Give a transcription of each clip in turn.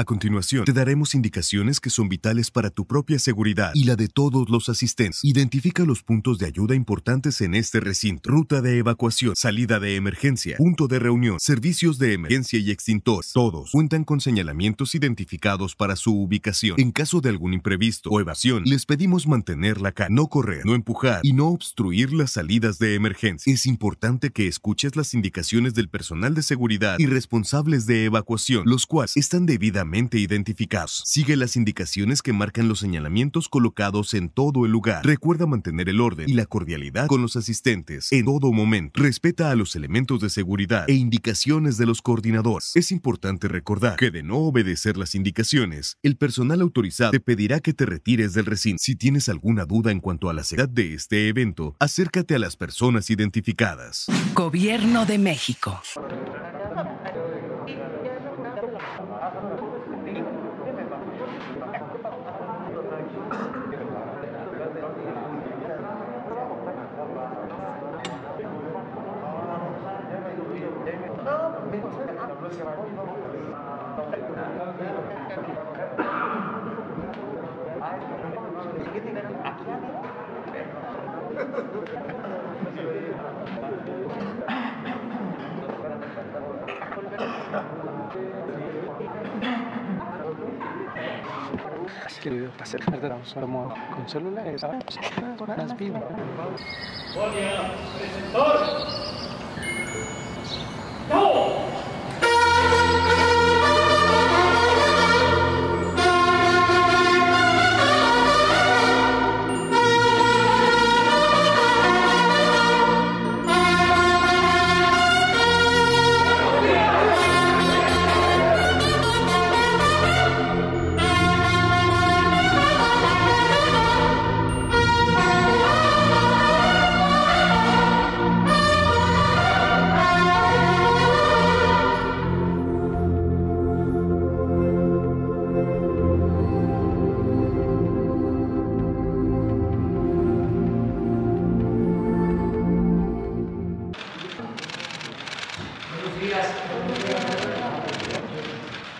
A continuación, te daremos indicaciones que son vitales para tu propia seguridad y la de todos los asistentes. Identifica los puntos de ayuda importantes en este recinto. Ruta de evacuación, salida de emergencia, punto de reunión, servicios de emergencia y extintor. Todos cuentan con señalamientos identificados para su ubicación. En caso de algún imprevisto o evasión, les pedimos mantener la calma, no correr, no empujar y no obstruir las salidas de emergencia. Es importante que escuches las indicaciones del personal de seguridad y responsables de evacuación, los cuales están debidamente identificados. Sigue las indicaciones que marcan los señalamientos colocados en todo el lugar. Recuerda mantener el orden y la cordialidad con los asistentes en todo momento. Respeta a los elementos de seguridad e indicaciones de los coordinadores. Es importante recordar que de no obedecer las indicaciones, el personal autorizado te pedirá que te retires del recinto. Si tienes alguna duda en cuanto a la seguridad de este evento, acércate a las personas identificadas. Gobierno de México. Así que para hacer como con celulares. Las vivo.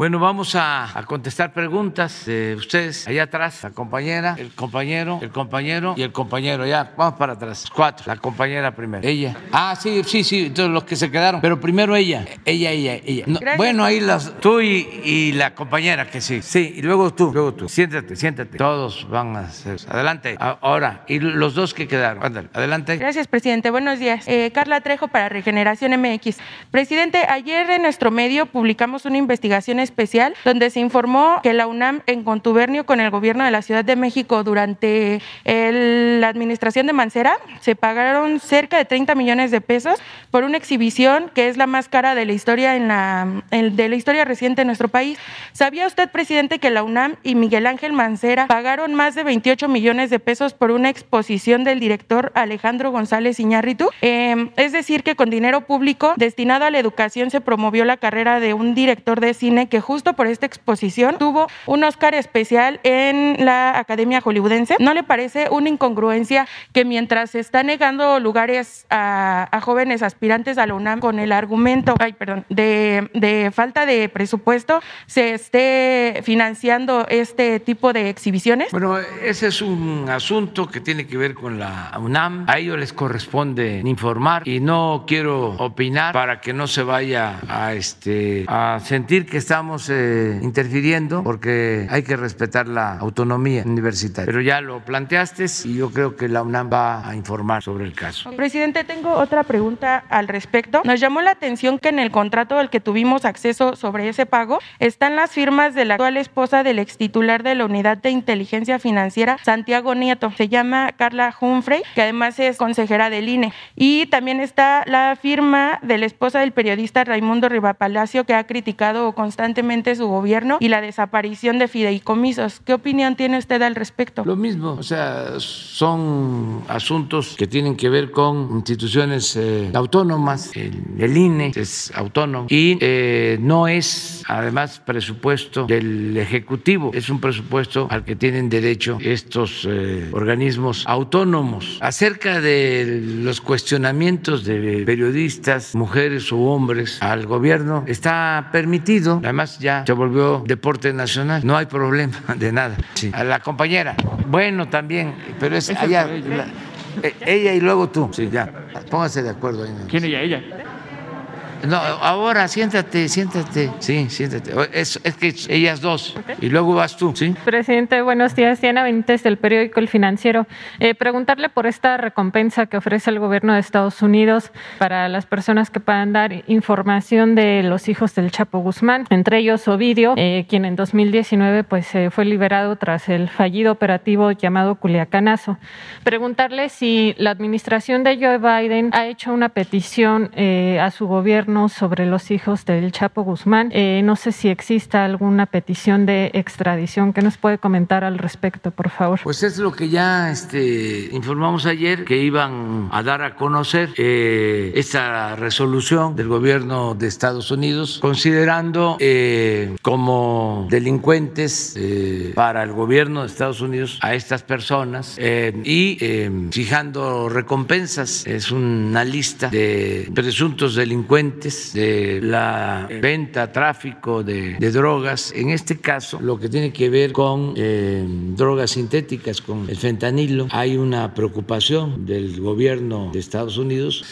Bueno, vamos a, a contestar preguntas de ustedes. Allá atrás, la compañera, el compañero, el compañero y el compañero. Ya, vamos para atrás. Cuatro. La compañera primero. Ella. Ah, sí, sí, sí. Entonces los que se quedaron. Pero primero ella. Ella, ella, ella. No, bueno, ahí las. Tú y, y la compañera que sí. Sí, y luego tú, luego tú. Siéntate, siéntate. Todos van a hacer. Adelante. Ahora. Y los dos que quedaron. Ándale, adelante. Gracias, presidente. Buenos días. Eh, Carla Trejo para Regeneración MX. Presidente, ayer en nuestro medio publicamos una investigación especial donde se informó que la UNAM en contubernio con el gobierno de la Ciudad de México durante el- la administración de Mancera se pagaron cerca de 30 millones de pesos por una exhibición que es la más cara de la historia en la de la historia reciente en nuestro país. ¿Sabía usted, presidente, que la UNAM y Miguel Ángel Mancera pagaron más de 28 millones de pesos por una exposición del director Alejandro González Iñárritu? Eh, es decir, que con dinero público destinado a la educación se promovió la carrera de un director de cine que justo por esta exposición tuvo un Oscar especial en la Academia Hollywoodense. ¿No le parece una incongruencia que mientras se está negando lugares a, jóvenes aspirantes a la UNAM con el argumento, de, de falta de presupuesto, se esté financiando este tipo de exhibiciones? Bueno, ese es un asunto que tiene que ver con la UNAM. A ellos les corresponde informar y no quiero opinar para que no se vaya a, este, a sentir que estamos eh, interfiriendo porque hay que respetar la autonomía universitaria. Pero ya lo planteaste y yo creo que la UNAM va a informar sobre el caso. Presidente, tengo otra pregunta al respecto. Nos llamó la atención que en el contrato al que tuvimos acceso sobre ese pago están las firmas de la actual esposa del ex titular de la Unidad de Inteligencia Financiera, Santiago Nieto. Se llama Carla Humphrey, que además es consejera del INE. Y también está la firma de la esposa del periodista Raimundo Rivapalacio, que ha criticado constantemente su gobierno y la desaparición de fideicomisos. ¿Qué opinión tiene usted al respecto? Lo mismo, o sea, son asuntos que tienen que ver con instituciones eh, autónomas, el, INE es autónomo y eh, no es además presupuesto del Ejecutivo, es un presupuesto al que tienen derecho estos eh, organismos autónomos. Acerca de los cuestionamientos de periodistas, mujeres u hombres al gobierno, está permitido, además además ya se volvió deporte nacional, no hay problema de nada. A la compañera, bueno también, pero es allá, la- eh, ella y luego tú, sí, ya, pónganse de acuerdo ahí. ¿Quién ella? Ella. No, ahora siéntate, siéntate, sí, siéntate. Es, es que ellas dos, y luego vas tú, ¿sí? Presidente, buenos días. Diana Benítez del periódico El Financiero. Eh, preguntarle por esta recompensa que ofrece el gobierno de Estados Unidos para las personas que puedan dar información de los hijos del Chapo Guzmán, entre ellos Ovidio, eh, quien en 2019 pues, eh, fue liberado tras el fallido operativo llamado Culiacanazo. Preguntarle si la administración de Joe Biden ha hecho una petición eh, a su gobierno sobre los hijos del Chapo Guzmán. Eh, no sé si exista alguna petición de extradición. ¿Qué nos puede comentar al respecto, por favor? Pues es lo que ya este, informamos ayer, que iban a dar a conocer eh, esta resolución del gobierno de Estados Unidos, considerando eh, como delincuentes para el gobierno de Estados Unidos a estas personas y fijando recompensas. Es una lista de presuntos delincuentes de la venta, tráfico de, de drogas. En este caso, lo que tiene que ver con eh, drogas sintéticas, con el fentanilo, hay una preocupación del gobierno de Estados Unidos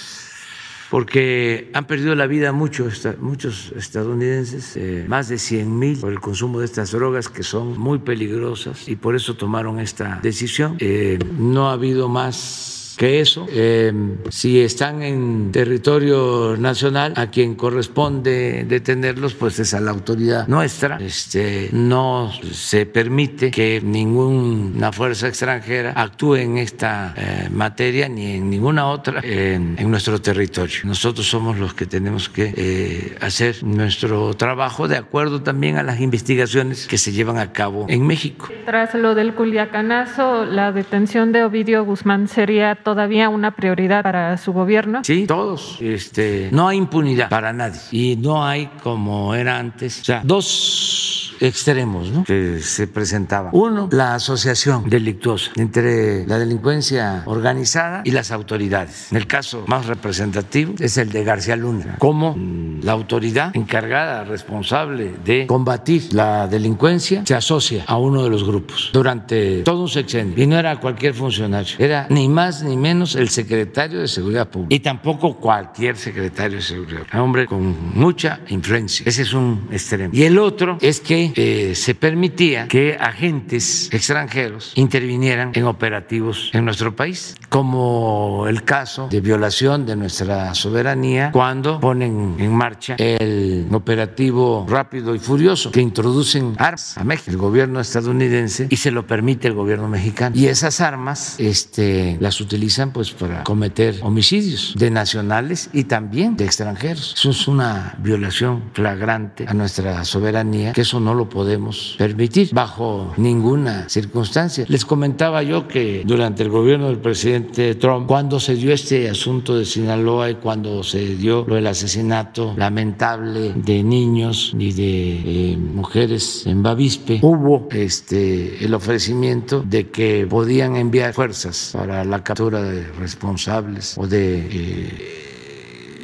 porque han perdido la vida muchos, muchos estadounidenses, eh, más de 100 mil por el consumo de estas drogas que son muy peligrosas y por eso tomaron esta decisión. Eh, no ha habido más que eso. Eh, si están en territorio nacional, a quien corresponde detenerlos, pues es a la autoridad nuestra. Este, no se permite que ninguna fuerza extranjera actúe en esta eh, materia ni en ninguna otra en, nuestro territorio. Nosotros somos los que tenemos que eh, hacer nuestro trabajo de acuerdo también a las investigaciones que se llevan a cabo en México. Tras lo del Culiacanazo, la detención de Ovidio Guzmán sería todavía una prioridad para su gobierno? Sí, todos. Este, no hay impunidad para nadie y no hay como era antes. O sea, dos extremos ¿no? que se presentaban. Uno, la asociación delictuosa entre la delincuencia organizada y las autoridades. El caso más representativo es el de García Luna, como la autoridad encargada, responsable de combatir la delincuencia, se asocia a uno de los grupos durante todo un sexenio. Y no era cualquier funcionario, era ni más ni menos el secretario de Seguridad Pública y tampoco cualquier secretario de Seguridad. Hombre con mucha influencia. Ese es un extremo. Y el otro es que eh, se permitía que agentes extranjeros intervinieran en operativos en nuestro país, como el caso de violación de nuestra soberanía cuando ponen en marcha el operativo rápido y furioso que introducen armas a México, el gobierno estadounidense, y se lo permite el gobierno mexicano. Y esas armas este, las utilizan pues para cometer homicidios de nacionales y también de extranjeros. Eso es una violación flagrante a nuestra soberanía, que eso no lo podemos permitir bajo ninguna circunstancia. Les comentaba yo que durante el gobierno del presidente Trump, cuando se dio este asunto de Sinaloa y cuando se dio lo del asesinato lamentable de niños y de eh, mujeres en Bavispe, hubo este el ofrecimiento de que podían enviar fuerzas para la captura de responsables o de eh,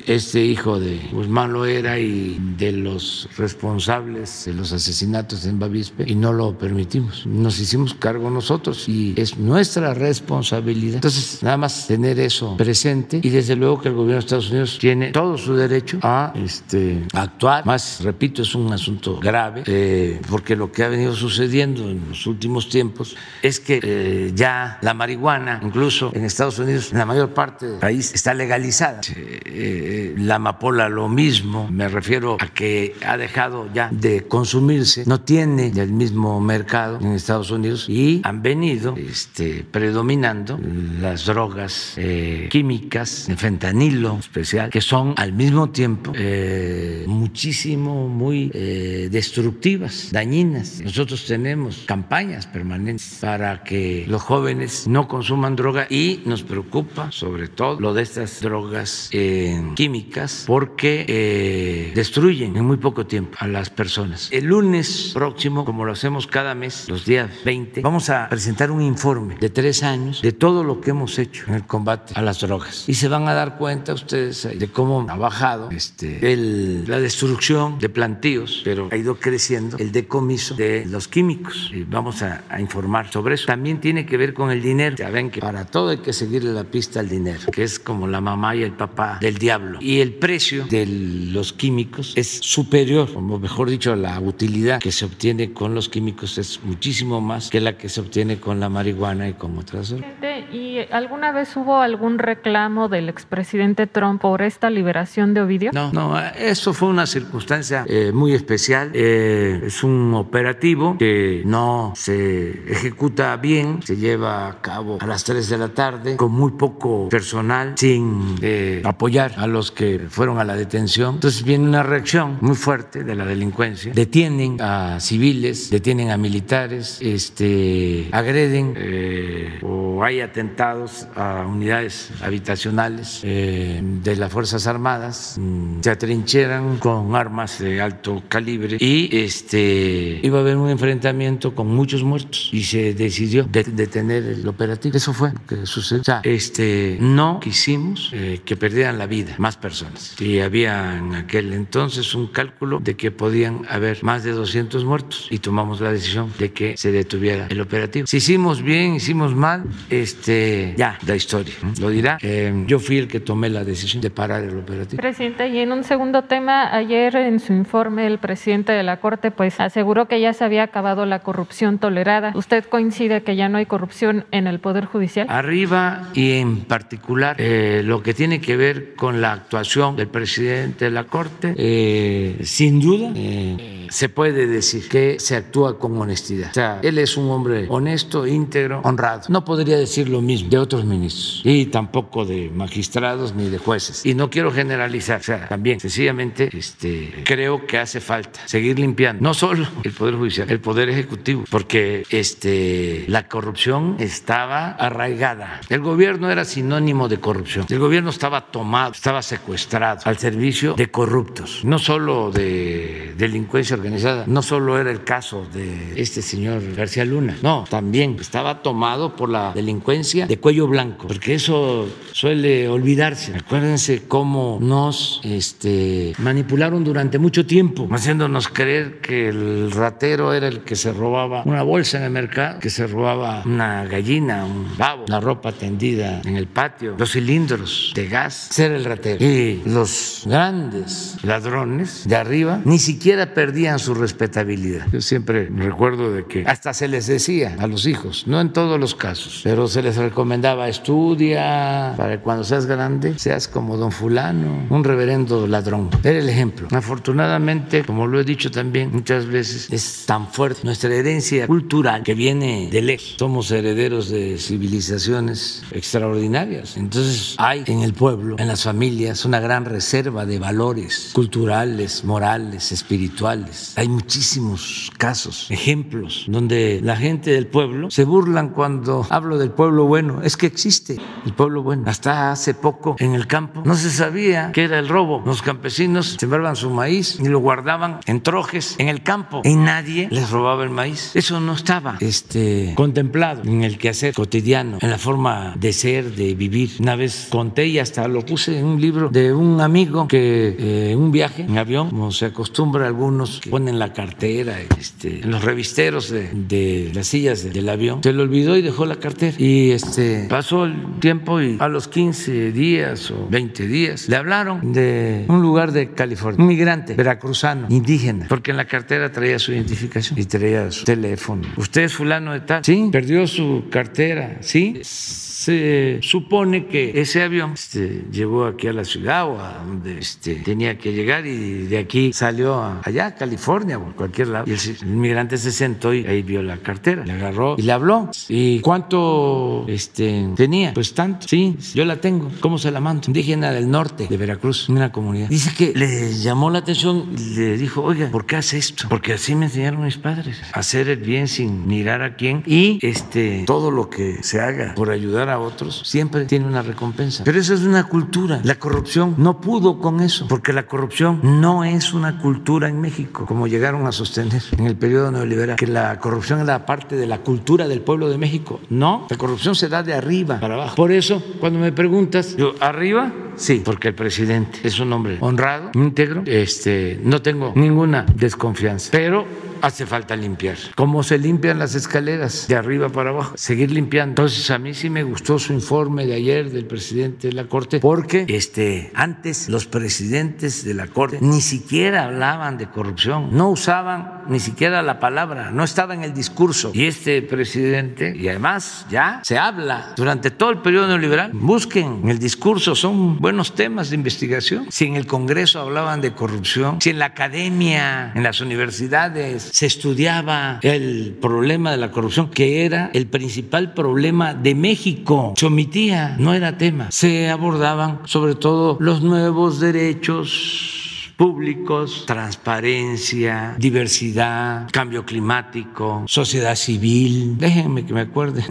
este hijo de Guzmán Loera y de los responsables de los asesinatos en Bavispe y no lo permitimos. Nos hicimos cargo nosotros y es nuestra responsabilidad. Entonces, nada más tener eso presente y desde luego que el gobierno de Estados Unidos tiene todo su derecho a este, actuar. Más, repito, es un asunto grave eh, porque lo que ha venido sucediendo en los últimos tiempos es que eh, ya la marihuana, incluso en Estados Unidos, en la mayor parte del país, está legalizada. Eh, la amapola lo mismo, me refiero a que ha dejado ya de consumirse, no tiene el mismo mercado en Estados Unidos y han venido este, predominando las drogas eh, químicas, el fentanilo especial, que son al mismo tiempo eh, muchísimo, muy eh, destructivas, dañinas. Nosotros tenemos campañas permanentes para que los jóvenes no consuman droga y nos preocupa sobre todo lo de estas drogas químicas químicas porque eh, destruyen en muy poco tiempo a las personas. El lunes próximo, como lo hacemos cada mes, los días 20, vamos a presentar un informe de tres años de todo lo que hemos hecho en el combate a las drogas. Y se van a dar cuenta ustedes de cómo ha bajado este, el, la destrucción de plantíos, pero ha ido creciendo el decomiso de los químicos. Y vamos a, a informar sobre eso. También tiene que ver con el dinero. Ya ven que para todo hay que seguirle la pista al dinero, que es como la mamá y el papá del diablo. Y el precio de los químicos es superior, o mejor dicho, la utilidad que se obtiene con los químicos es muchísimo más que la que se obtiene con la marihuana y con otras drogas. ¿Y alguna vez hubo algún reclamo del expresidente Trump por esta liberación de Ovidio? No, no, eso fue una circunstancia eh, muy especial. Eh, es un operativo que no se ejecuta bien, se lleva a cabo a las 3 de la tarde con muy poco personal, sin eh, apoyar a los que fueron a la detención. Entonces viene una reacción muy fuerte de la delincuencia. Detienen a civiles, detienen a militares, este, agreden o hay atentados a unidades habitacionales eh, de las Fuerzas Armadas, mm, se atrincheran con armas de alto calibre y este, iba a haber un enfrentamiento con muchos muertos y se decidió detener el operativo. Eso fue lo que sucedió. O sea, este, no quisimos eh, que perdieran la vida más personas y había en aquel entonces un cálculo de que podían haber más de 200 muertos y tomamos la decisión de que se detuviera el operativo. Si hicimos bien, hicimos mal, este, ya, la historia lo dirá. Eh, yo fui el que tomé la decisión de parar el operativo. Presidente, y en un segundo tema, ayer en su informe el presidente de la Corte pues aseguró que ya se había acabado la corrupción tolerada. ¿Usted coincide que ya no hay corrupción en el Poder Judicial? Arriba y en particular eh, lo que tiene que ver con la actuación del presidente de la Corte, eh, sin duda se puede decir que se actúa con honestidad. O sea, él es un hombre honesto, íntegro, honrado. No podría decir lo mismo de otros ministros y tampoco de magistrados ni de jueces. Y no quiero generalizar, o sea, también sencillamente este, creo que hace falta seguir limpiando no solo el Poder Judicial, el Poder Ejecutivo, porque este, la corrupción estaba arraigada. El gobierno era sinónimo de corrupción. El gobierno estaba tomado, estaba secuestrado al servicio de corruptos, no solo de delincuencia organizada, no solo era el caso de este señor García Luna, no, también estaba tomado por la delincuencia de cuello blanco, porque eso suele olvidarse. Acuérdense cómo nos este, manipularon durante mucho tiempo, haciéndonos creer que el ratero era el que se robaba una bolsa en el mercado, que se robaba una gallina, un pavo, la ropa tendida en el patio, los cilindros de gas, ser el ratero. Y los grandes ladrones de arriba ni siquiera perdían su respetabilidad. Yo siempre recuerdo de que hasta se les decía a los hijos, no en todos los casos, pero se les recomendaba estudia para que cuando seas grande seas como don fulano, un reverendo ladrón. Era el ejemplo. Afortunadamente, como lo he dicho también muchas veces, es tan fuerte nuestra herencia cultural que viene de lejos. Somos herederos de civilizaciones extraordinarias. Entonces hay en el pueblo, en las familias, una gran reserva de valores culturales, morales, espirituales. Hay muchísimos casos, ejemplos, donde la gente del pueblo se burlan cuando hablo del pueblo bueno. Es que existe el pueblo bueno. Hasta hace poco en el campo no se sabía que era el robo. Los campesinos sembraban su maíz y lo guardaban en trojes en el campo y nadie les robaba el maíz. Eso no estaba este, contemplado en el quehacer cotidiano, en la forma de ser, de vivir. Una vez conté y hasta lo puse en un libro de un amigo que eh, en un viaje en avión, como se acostumbra algunos ponen la cartera este, en los revisteros de, de las sillas del avión, se le olvidó y dejó la cartera. Y este, pasó el tiempo y a los 15 días o 20 días le hablaron de un lugar de California, un migrante veracruzano, indígena, porque en la cartera traía su identificación y traía su teléfono. ¿Usted es fulano de tal? Sí, perdió su cartera, ¿sí? Se supone que ese avión este, llegó aquí a la ciudad o a donde este, tenía que llegar y de aquí salió a, allá a California o cualquier lado. Y el, el, inmigrante se sentó y ahí vio la cartera, le agarró y le habló. ¿Y cuánto este, tenía? Pues tanto. Sí, yo la tengo. ¿Cómo se la mando? Indígena del norte de Veracruz, una comunidad. Dice que le llamó la atención y le dijo, oiga, ¿por qué hace esto? Porque así me enseñaron mis padres. Hacer el bien sin mirar a quién y este, todo lo que se haga por ayudar a otros, siempre tiene una recompensa. Pero eso es una cultura. La corrupción no pudo con eso, porque la corrupción no es una cultura en México, como llegaron a sostener en el periodo neoliberal, que la corrupción era parte de la cultura del pueblo de México. No, la corrupción se da de arriba para abajo. Por eso, cuando me preguntas, yo, ¿arriba? Sí, porque el presidente es un hombre honrado, íntegro, este, no tengo ninguna desconfianza. Pero hace falta limpiar. ¿Cómo se limpian las escaleras? De arriba para abajo. Seguir limpiando. Entonces, a mí sí me gustó su informe de ayer del presidente de la Corte, porque este, antes los presidentes de la Corte ni siquiera hablaban de corrupción, no usaban ni siquiera la palabra, no estaba en el discurso. Y este presidente, y además ya se habla durante todo el periodo neoliberal, busquen el discurso, son buenos temas de investigación. Si en el Congreso hablaban de corrupción, si en la academia, en las universidades, se estudiaba el problema de la corrupción, que era el principal problema de México. Se no era tema. Se abordaban sobre todo los nuevos derechos públicos, transparencia, diversidad, cambio climático, sociedad civil. Déjenme que me acuerde.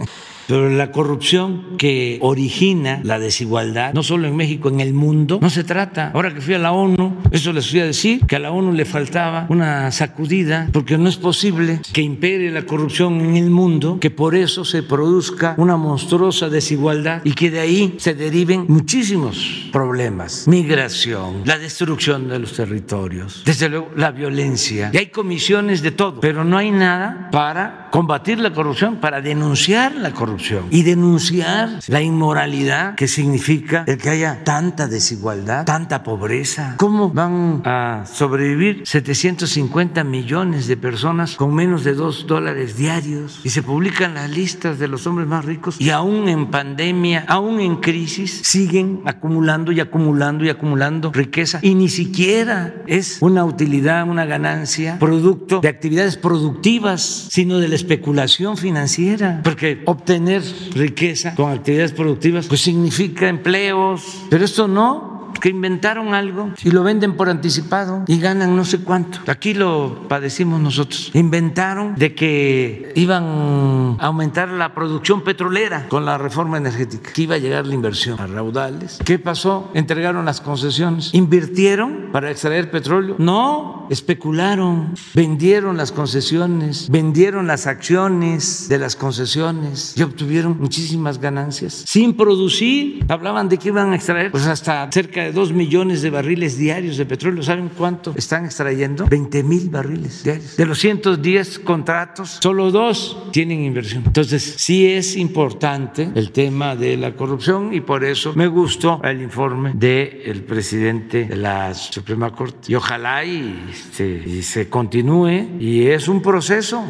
Pero la corrupción que origina la desigualdad, no solo en México, en el mundo, no se trata. Ahora que fui a la ONU, eso les fui a decir, que a la ONU le faltaba una sacudida, porque no es posible que impere la corrupción en el mundo, que por eso se produzca una monstruosa desigualdad y que de ahí se deriven muchísimos problemas. Migración, la destrucción de los territorios, desde luego la violencia. Y hay comisiones de todo, pero no hay nada para combatir la corrupción, para denunciar la corrupción y denunciar la inmoralidad que significa el que haya tanta desigualdad, tanta pobreza. ¿Cómo van a sobrevivir 750 millones de personas con menos de dos dólares diarios? Y se publican las listas de los hombres más ricos y aún en pandemia, aún en crisis, siguen acumulando y acumulando y acumulando riqueza y ni siquiera es una utilidad, una ganancia, producto de actividades productivas, sino de la especulación financiera, porque obtener tener riqueza. con actividades productivas, pues significa empleos, pero esto no que inventaron algo y lo venden por anticipado y ganan no sé cuánto. Aquí lo padecimos nosotros. Inventaron de que iban a aumentar la producción petrolera con la reforma energética, que iba a llegar la inversión a raudales. ¿Qué pasó? Entregaron las concesiones. ¿Invirtieron para extraer petróleo? No, especularon, vendieron las concesiones, vendieron las acciones de las concesiones y obtuvieron muchísimas ganancias sin producir. Hablaban de que iban a extraer pues hasta cerca de dos millones de barriles diarios de petróleo. ¿Saben cuánto están extrayendo? 20 mil barriles diarios. De los 110 contratos, solo dos tienen inversión. Entonces, sí es importante el tema de la corrupción y por eso me gustó el informe del presidente de la Suprema Corte. Y ojalá y, y se continúe. Y es un proceso.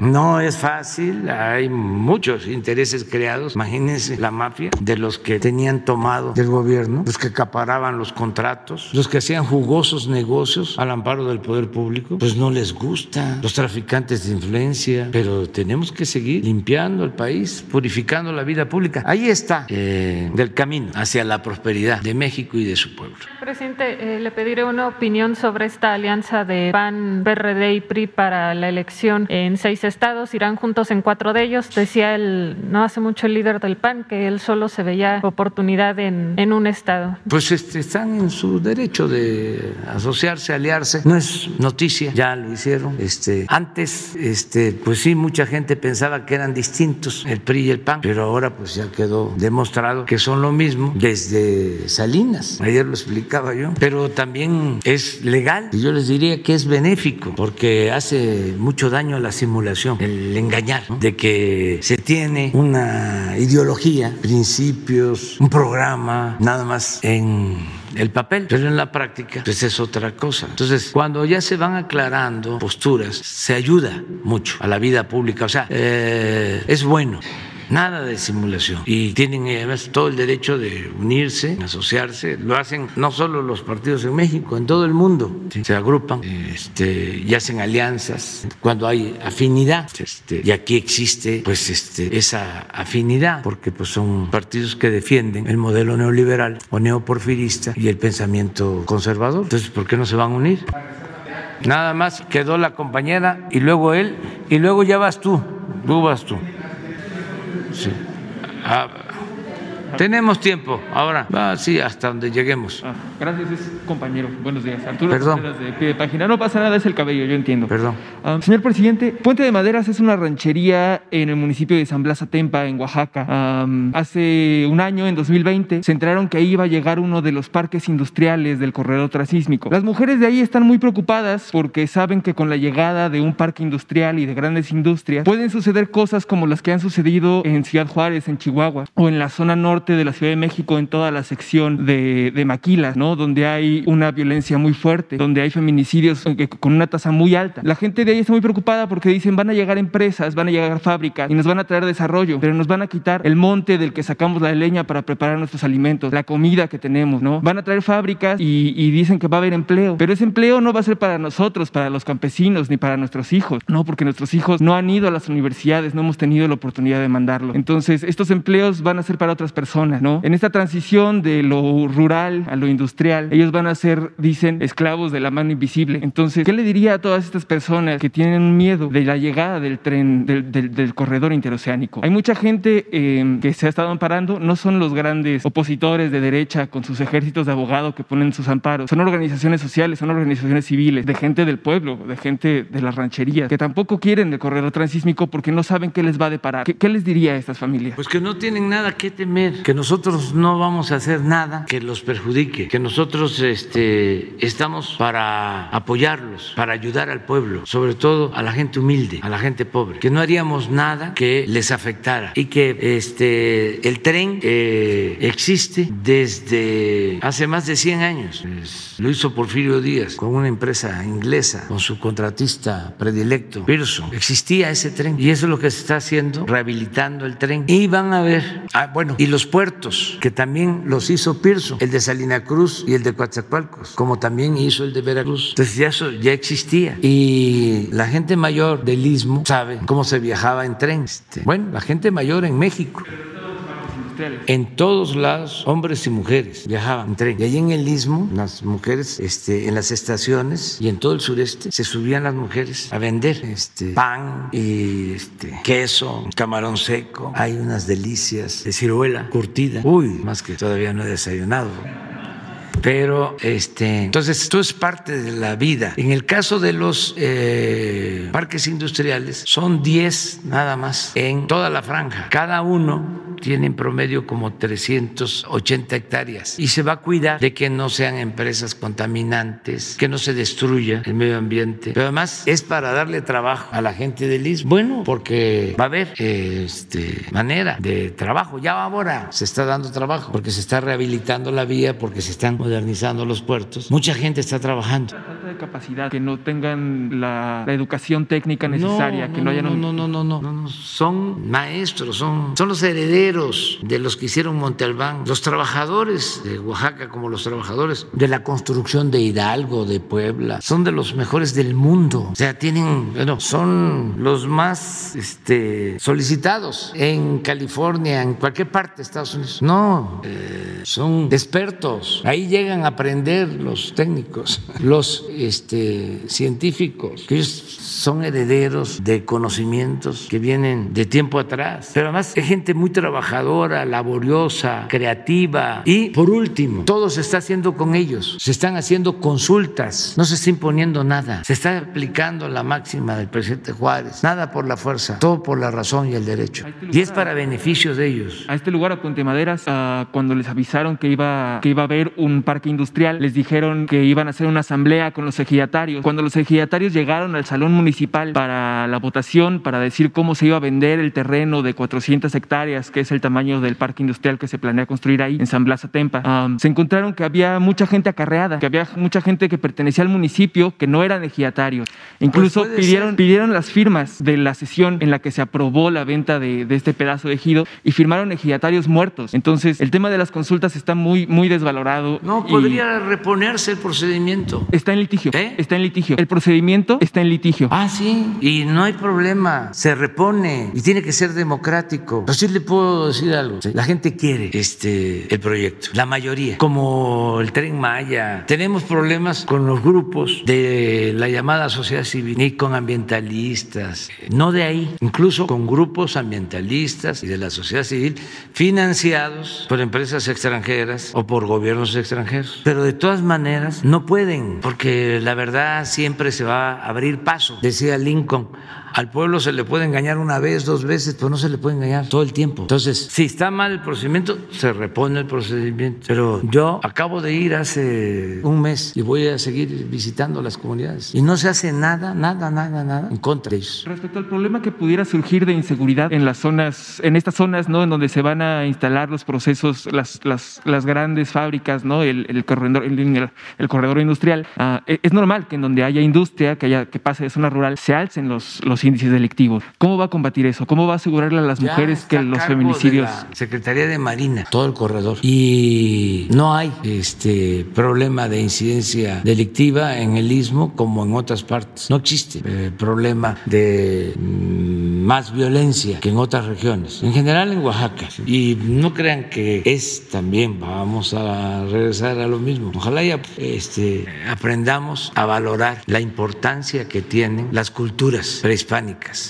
no es fácil. Hay muchos intereses creados. Imagínense la mafia de los que tenían tomado del gobierno, los que capaz los contratos, los que hacían jugosos negocios al amparo del poder público, pues no les gusta, los traficantes de influencia, pero tenemos que seguir limpiando el país, purificando la vida pública. Ahí está eh, del camino hacia la prosperidad de México y de su pueblo. Presidente, eh, le pediré una opinión sobre esta alianza de PAN, PRD y PRI para la elección en seis estados, irán juntos en cuatro de ellos. Decía el, no hace mucho el líder del PAN que él solo se veía oportunidad en, en un estado. Pues están en su derecho de asociarse, aliarse. No es noticia, ya lo hicieron. Este, antes, este, pues sí, mucha gente pensaba que eran distintos el PRI y el PAN, pero ahora pues ya quedó demostrado que son lo mismo desde Salinas. Ayer lo explicaba yo, pero también es legal y yo les diría que es benéfico porque hace mucho daño a la simulación, el engañar, de que se tiene una ideología, principios, un programa, nada más en el papel, pero en la práctica pues es otra cosa. Entonces, cuando ya se van aclarando posturas, se ayuda mucho a la vida pública. O sea, eh, es bueno nada de simulación. Y tienen además todo el derecho de unirse, asociarse. Lo hacen no solo los partidos en México, en todo el mundo. Se agrupan este, y hacen alianzas cuando hay afinidad. Este, y aquí existe pues este, esa afinidad, porque pues, son partidos que defienden el modelo neoliberal o neoporfirista y el pensamiento conservador. Entonces, ¿por qué no se van a unir? Nada más quedó la compañera y luego él y luego ya vas tú, tú vas tú. Sí. Ah, tenemos tiempo ahora, ah, sí, hasta donde lleguemos. Ah, gracias, es compañero. Buenos días. Arturo Perdón. De pie de página. No pasa nada, es el cabello, yo entiendo. Perdón. Ah, señor presidente, Puente de Maderas es una ranchería en el municipio de San Blas Atempa, en Oaxaca. Am, hace un año, en 2020, se enteraron que ahí iba a llegar uno de los parques industriales del corredor transísmico. Las mujeres de ahí están muy preocupadas porque saben que con la llegada de un parque industrial y de grandes industrias pueden suceder cosas como las que han sucedido en Ciudad Juárez, en Chihuahua, o en la zona norte de la Ciudad de México, en toda la sección de, de Maquilas, ¿no? Donde hay una violencia muy fuerte, donde hay feminicidios eh, con una tasa muy alta. La gente de ahí está muy preocupada porque dicen van a llegar empresas, van a llegar fábricas y nos van a traer desarrollo, pero nos van a quitar el monte del que sacamos la leña para preparar nuestros alimentos, la comida que tenemos, ¿no? Van a traer fábricas y, y dicen que va a haber empleo, pero ese empleo no va a ser para nosotros, para los campesinos, ni para nuestros hijos, no, porque nuestros hijos no han ido a las universidades, no hemos tenido la oportunidad de mandarlo. Entonces, estos empleos van a ser para otras personas, En esta transición de lo rural a lo industrial, ellos van a ser, dicen, esclavos de la mano invisible. Entonces, ¿qué le diría a todas estas personas que tienen miedo de la llegada del tren, del, corredor interoceánico? Hay mucha gente eh, que se ha estado amparando, no son los grandes opositores de derecha con sus ejércitos de abogados que ponen sus amparos, son organizaciones sociales, son organizaciones civiles, de gente del pueblo, de gente de las rancherías, que tampoco quieren el corredor transísmico porque no saben qué les va a deparar. ¿Qué, qué les diría a estas familias? Pues que no tienen nada que temer, que nosotros no vamos a hacer nada que los perjudique, que nosotros este, estamos para apoyarlos, para ayudar al pueblo, sobre todo a la gente humilde, a la gente pobre, que no haríamos nada que les afectara y que este, el tren eh, existe desde hace más de 100 años. Es- lo hizo Porfirio Díaz con una empresa inglesa, con su contratista predilecto, Pearson. Existía ese tren y eso es lo que se está haciendo, rehabilitando el tren. Y van a ver, ah, bueno, y los puertos, que también los hizo Pearson, el de Salina Cruz y el de Coatzacoalcos, como también hizo el de Veracruz. Entonces ya eso ya existía. Y la gente mayor del Istmo sabe cómo se viajaba en tren. Este, bueno, la gente mayor en México. En todos lados, hombres y mujeres viajaban en tren. Y ahí en el istmo, las mujeres, este, en las estaciones y en todo el sureste, se subían las mujeres a vender este, pan y este, queso, camarón seco. Hay unas delicias de ciruela curtida. Uy, más que todavía no he desayunado. Pero, este, entonces, esto es parte de la vida. En el caso de los eh, parques industriales, son 10 nada más en toda la franja. Cada uno tiene en promedio como 380 hectáreas y se va a cuidar de que no sean empresas contaminantes, que no se destruya el medio ambiente. Pero además es para darle trabajo a la gente del istmo. Bueno, porque va a haber este, manera de trabajo. Ya ahora se está dando trabajo porque se está rehabilitando la vía, porque se están modernizando los puertos. Mucha gente está trabajando. falta de capacidad, que no tengan la, la educación técnica necesaria, que no, hayan no, un- no, no, no, no, no, no. son maestros, son, son los herederos de los que hicieron Monte Albán, los trabajadores de Oaxaca como los trabajadores de la construcción de Hidalgo, de Puebla, son de los mejores del mundo. O sea, tienen, bueno, son los más este, solicitados en California, en cualquier parte de Estados Unidos. No, eh, son expertos. Ahí llegan a aprender los técnicos, los este, científicos, que ellos son herederos de conocimientos que vienen de tiempo atrás. Pero además es gente muy trabajadora, laboriosa, creativa. Y por último, todo se está haciendo con ellos. Se están haciendo consultas, no se está imponiendo nada. Se está aplicando la máxima del presidente Juárez. Nada por la fuerza, todo por la razón y el derecho. Y es para beneficio de ellos. A este lugar, a Puente Maderas, cuando les avisaron que iba, que iba a haber un parque industrial, les dijeron que iban a hacer una asamblea con los ejidatarios. Cuando los ejidatarios llegaron al salón municipal para la votación, para decir cómo se iba a vender el terreno de 400 hectáreas, que es el tamaño del parque industrial que se planea construir ahí, en San Blas Atempa, ah, se encontraron que había mucha gente acarreada, que había mucha gente que pertenecía al municipio que no eran ejidatarios. Incluso puede pidieron, ser. pidieron las firmas de la sesión en la que se aprobó la venta de, de este pedazo de ejido y firmaron ejidatarios muertos. Entonces, el tema de las consultas está muy, muy desvalorado. No, y podría reponerse el procedimiento. Está en litigio. ¿Eh? Está en litigio. El procedimiento está en litigio. Ah, sí, y no hay problema, se repone y tiene que ser democrático. Pero sí le puedo puedo decir algo. La gente quiere este el proyecto, la mayoría, como el Tren Maya. Tenemos problemas con los grupos de la llamada sociedad civil y con ambientalistas, no de ahí, incluso con grupos ambientalistas y de la sociedad civil financiados por empresas extranjeras o por gobiernos extranjeros. Pero de todas maneras no pueden, porque la verdad siempre se va a abrir paso, decía Lincoln al pueblo se le puede engañar una vez, dos veces, pero no se le puede engañar todo el tiempo. Entonces, si está mal el procedimiento, se repone el procedimiento. Pero yo acabo de ir hace un mes y voy a seguir visitando las comunidades. Y no se hace nada, nada, nada, nada en contra de ellos. Respecto al problema que pudiera surgir de inseguridad en las zonas, en estas zonas, ¿no? En donde se van a instalar los procesos, las, las, las grandes fábricas, ¿no? El, el corredor, el, el corredor industrial. Uh, es normal que en donde haya industria, que haya que pase de zona rural, se alcen los, los índices delictivos. ¿Cómo va a combatir eso? ¿Cómo va a asegurarle a las Ya mujeres que los feminicidios... de la Secretaría de Marina, todo el corredor. Y no hay este problema de incidencia delictiva en el istmo como en otras partes. No existe eh, problema de mm, más violencia que en otras regiones. En general en Oaxaca. Y no crean que es también, vamos a regresar a lo mismo. Ojalá ya este, aprendamos a valorar la importancia que tienen las culturas prehispánicas.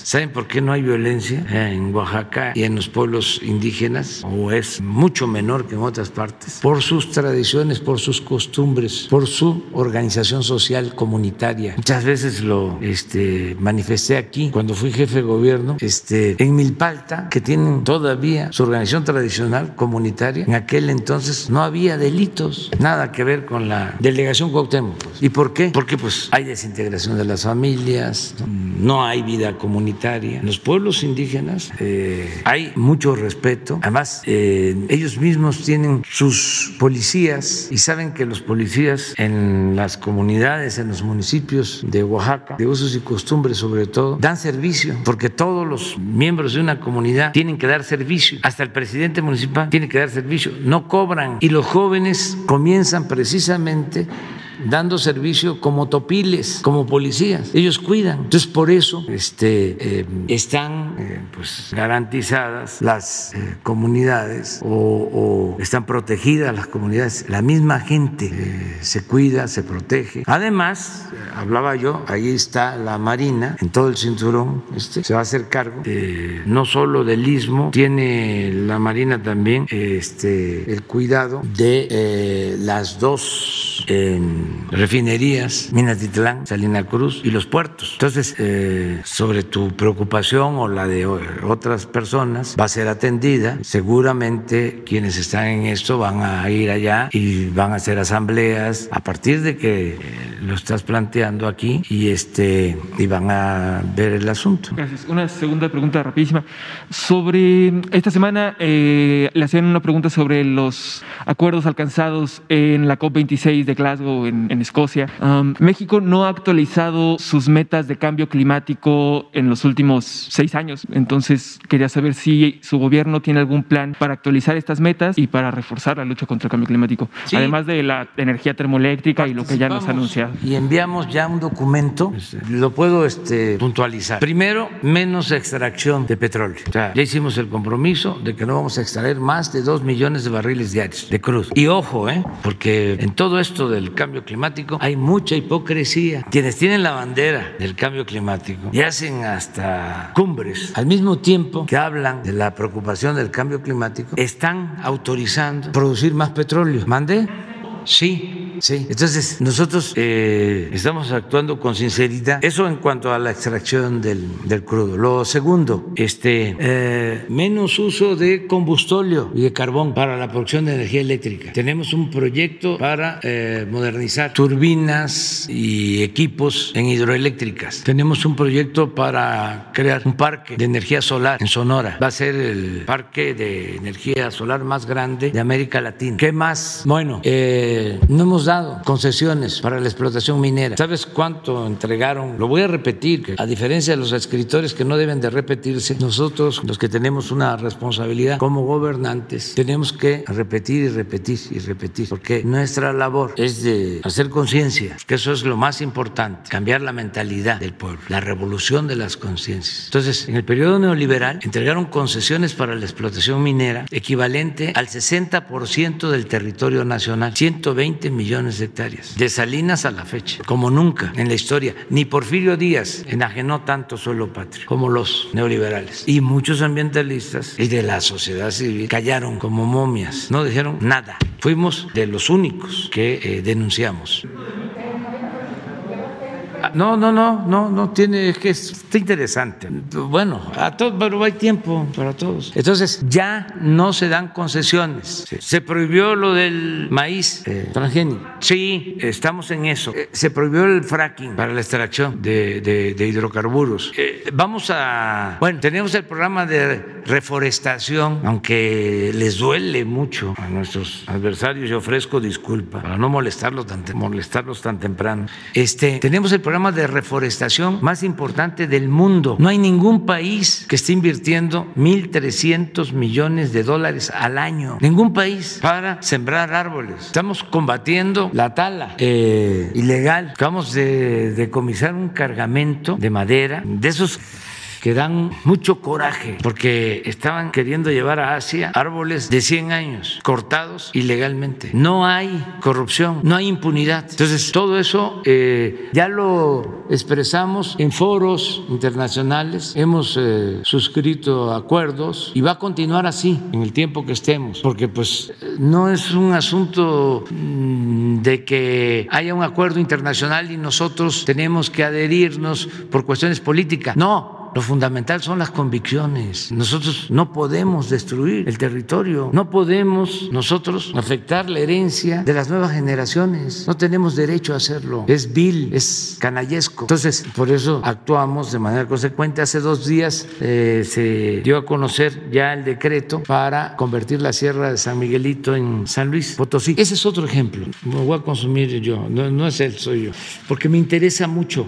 ¿Saben por qué no hay violencia en Oaxaca y en los pueblos indígenas? O es mucho menor que en otras partes. Por sus tradiciones, por sus costumbres, por su organización social comunitaria. Muchas veces lo este, manifesté aquí cuando fui jefe de gobierno este, en Milpalta, que tienen todavía su organización tradicional comunitaria. En aquel entonces no había delitos, nada que ver con la delegación Cuauhtémoc. pues. ¿Y por qué? Porque pues hay desintegración de las familias, no hay vida comunitaria. En los pueblos indígenas eh, hay mucho respeto. Además, eh, ellos mismos tienen sus policías y saben que los policías en las comunidades, en los municipios de Oaxaca, de usos y costumbres sobre todo, dan servicio, porque todos los miembros de una comunidad tienen que dar servicio. Hasta el presidente municipal tiene que dar servicio. No cobran. Y los jóvenes comienzan precisamente dando servicio como topiles, como policías. Ellos cuidan. Entonces, por eso este, eh, están eh, pues, garantizadas las eh, comunidades o, están protegidas las comunidades. La misma gente se cuida, se protege. Además, hablaba yo, ahí está la Marina, en todo el cinturón, este, se va a hacer cargo no solo del istmo, tiene la Marina también este, el cuidado de las dos refinerías, Minatitlán, Salina Cruz y los puertos. Entonces, eh, sobre tu preocupación o la de otras personas, va a ser atendida. Seguramente quienes están en esto van a ir allá y van a hacer asambleas a partir de que eh, lo estás planteando aquí y este y van a ver el asunto. Gracias. Una segunda pregunta rapidísima. Sobre esta semana eh, le hacían una pregunta sobre los acuerdos alcanzados en la COP26 de Glasgow en, en Escocia. Um, México no ha actualizado sus metas de cambio climático en los últimos seis años. Entonces quería saber si su gobierno tiene algún plan para actualizar estas metas y para reforzar la lucha contra el cambio climático. Sí. Además de la energía termoeléctrica y lo que ya nos ha anunciado. Y enviamos ya un documento, lo puedo este, puntualizar. Primero, menos extracción de petróleo. O sea, ya hicimos el compromiso de que no vamos a extraer más de dos millones de barriles diarios de crudo. Y ojo, ¿eh? porque en todo esto del cambio climático hay mucha hipocresía. Quienes tienen la bandera del cambio climático y hacen hasta cumbres al mismo tiempo que hablan de la preocupación del cambio climático, están autorizando producir más petróleo. ¿Mandé? Sí, sí. Entonces, nosotros eh, estamos actuando con sinceridad. Eso en cuanto a la extracción del, del crudo. Lo segundo, este, eh, menos uso de combustóleo y de carbón para la producción de energía eléctrica. Tenemos un proyecto para eh, modernizar turbinas y equipos en hidroeléctricas. Tenemos un proyecto para crear un parque de energía solar en Sonora. Va a ser el parque de energía solar más grande de América Latina. ¿Qué más? Bueno, eh, no hemos dado concesiones para la explotación minera. ¿Sabes cuánto entregaron? Lo voy a repetir, que a diferencia de los escritores que no deben de repetirse, nosotros, los que tenemos una responsabilidad como gobernantes, tenemos que repetir y repetir y repetir, porque nuestra labor es de hacer conciencia, que eso es lo más importante, cambiar la mentalidad del pueblo, la revolución de las conciencias. Entonces, en el periodo neoliberal entregaron concesiones para la explotación minera equivalente al 60% del territorio nacional, 120 millones de hectáreas, de Salinas a la fecha, como nunca en la historia. Ni Porfirio Díaz enajenó tanto suelo patrio como los neoliberales. Y muchos ambientalistas y de la sociedad civil callaron como momias, no dijeron nada. Fuimos de los únicos que eh, denunciamos. No, no, no, no, no tiene, es que está interesante. Bueno, a todos, pero hay tiempo para todos. Entonces, ya no se dan concesiones. Se prohibió lo del maíz eh, transgénico. Sí, estamos en eso. Eh, se prohibió el fracking para la extracción de, de, hidrocarburos. Eh, vamos a, bueno, tenemos el programa de reforestación, aunque les duele mucho a nuestros adversarios. Yo ofrezco disculpa para no molestarlos tan, molestarlos tan temprano. Este, tenemos el programa de reforestación más importante del mundo. No hay ningún país que esté invirtiendo 1.300 millones de dólares al año. Ningún país para sembrar árboles. Estamos combatiendo la tala eh, ilegal. Acabamos de decomisar un cargamento de madera, de esos que dan mucho coraje porque estaban queriendo llevar a Asia árboles de 100 años cortados ilegalmente. No hay corrupción, no hay impunidad. Entonces, todo eso eh, ya lo expresamos en foros internacionales, hemos eh, suscrito acuerdos y va a continuar así en el tiempo que estemos, porque pues no es un asunto mm, de que haya un acuerdo internacional y nosotros tenemos que adherirnos por cuestiones políticas. No, lo fundamental son las convicciones. Nosotros no podemos destruir el territorio, no podemos nosotros afectar la herencia de las nuevas generaciones. No tenemos derecho a hacerlo. Es vil, es canallesco. Entonces, por eso actuamos de manera consecuente. Hace dos días eh, se dio a conocer ya el decreto para convertir la Sierra de San Miguelito en San Luis Potosí. Ese es otro ejemplo. Me voy a consumir yo, no, no es él, soy yo, porque me interesa mucho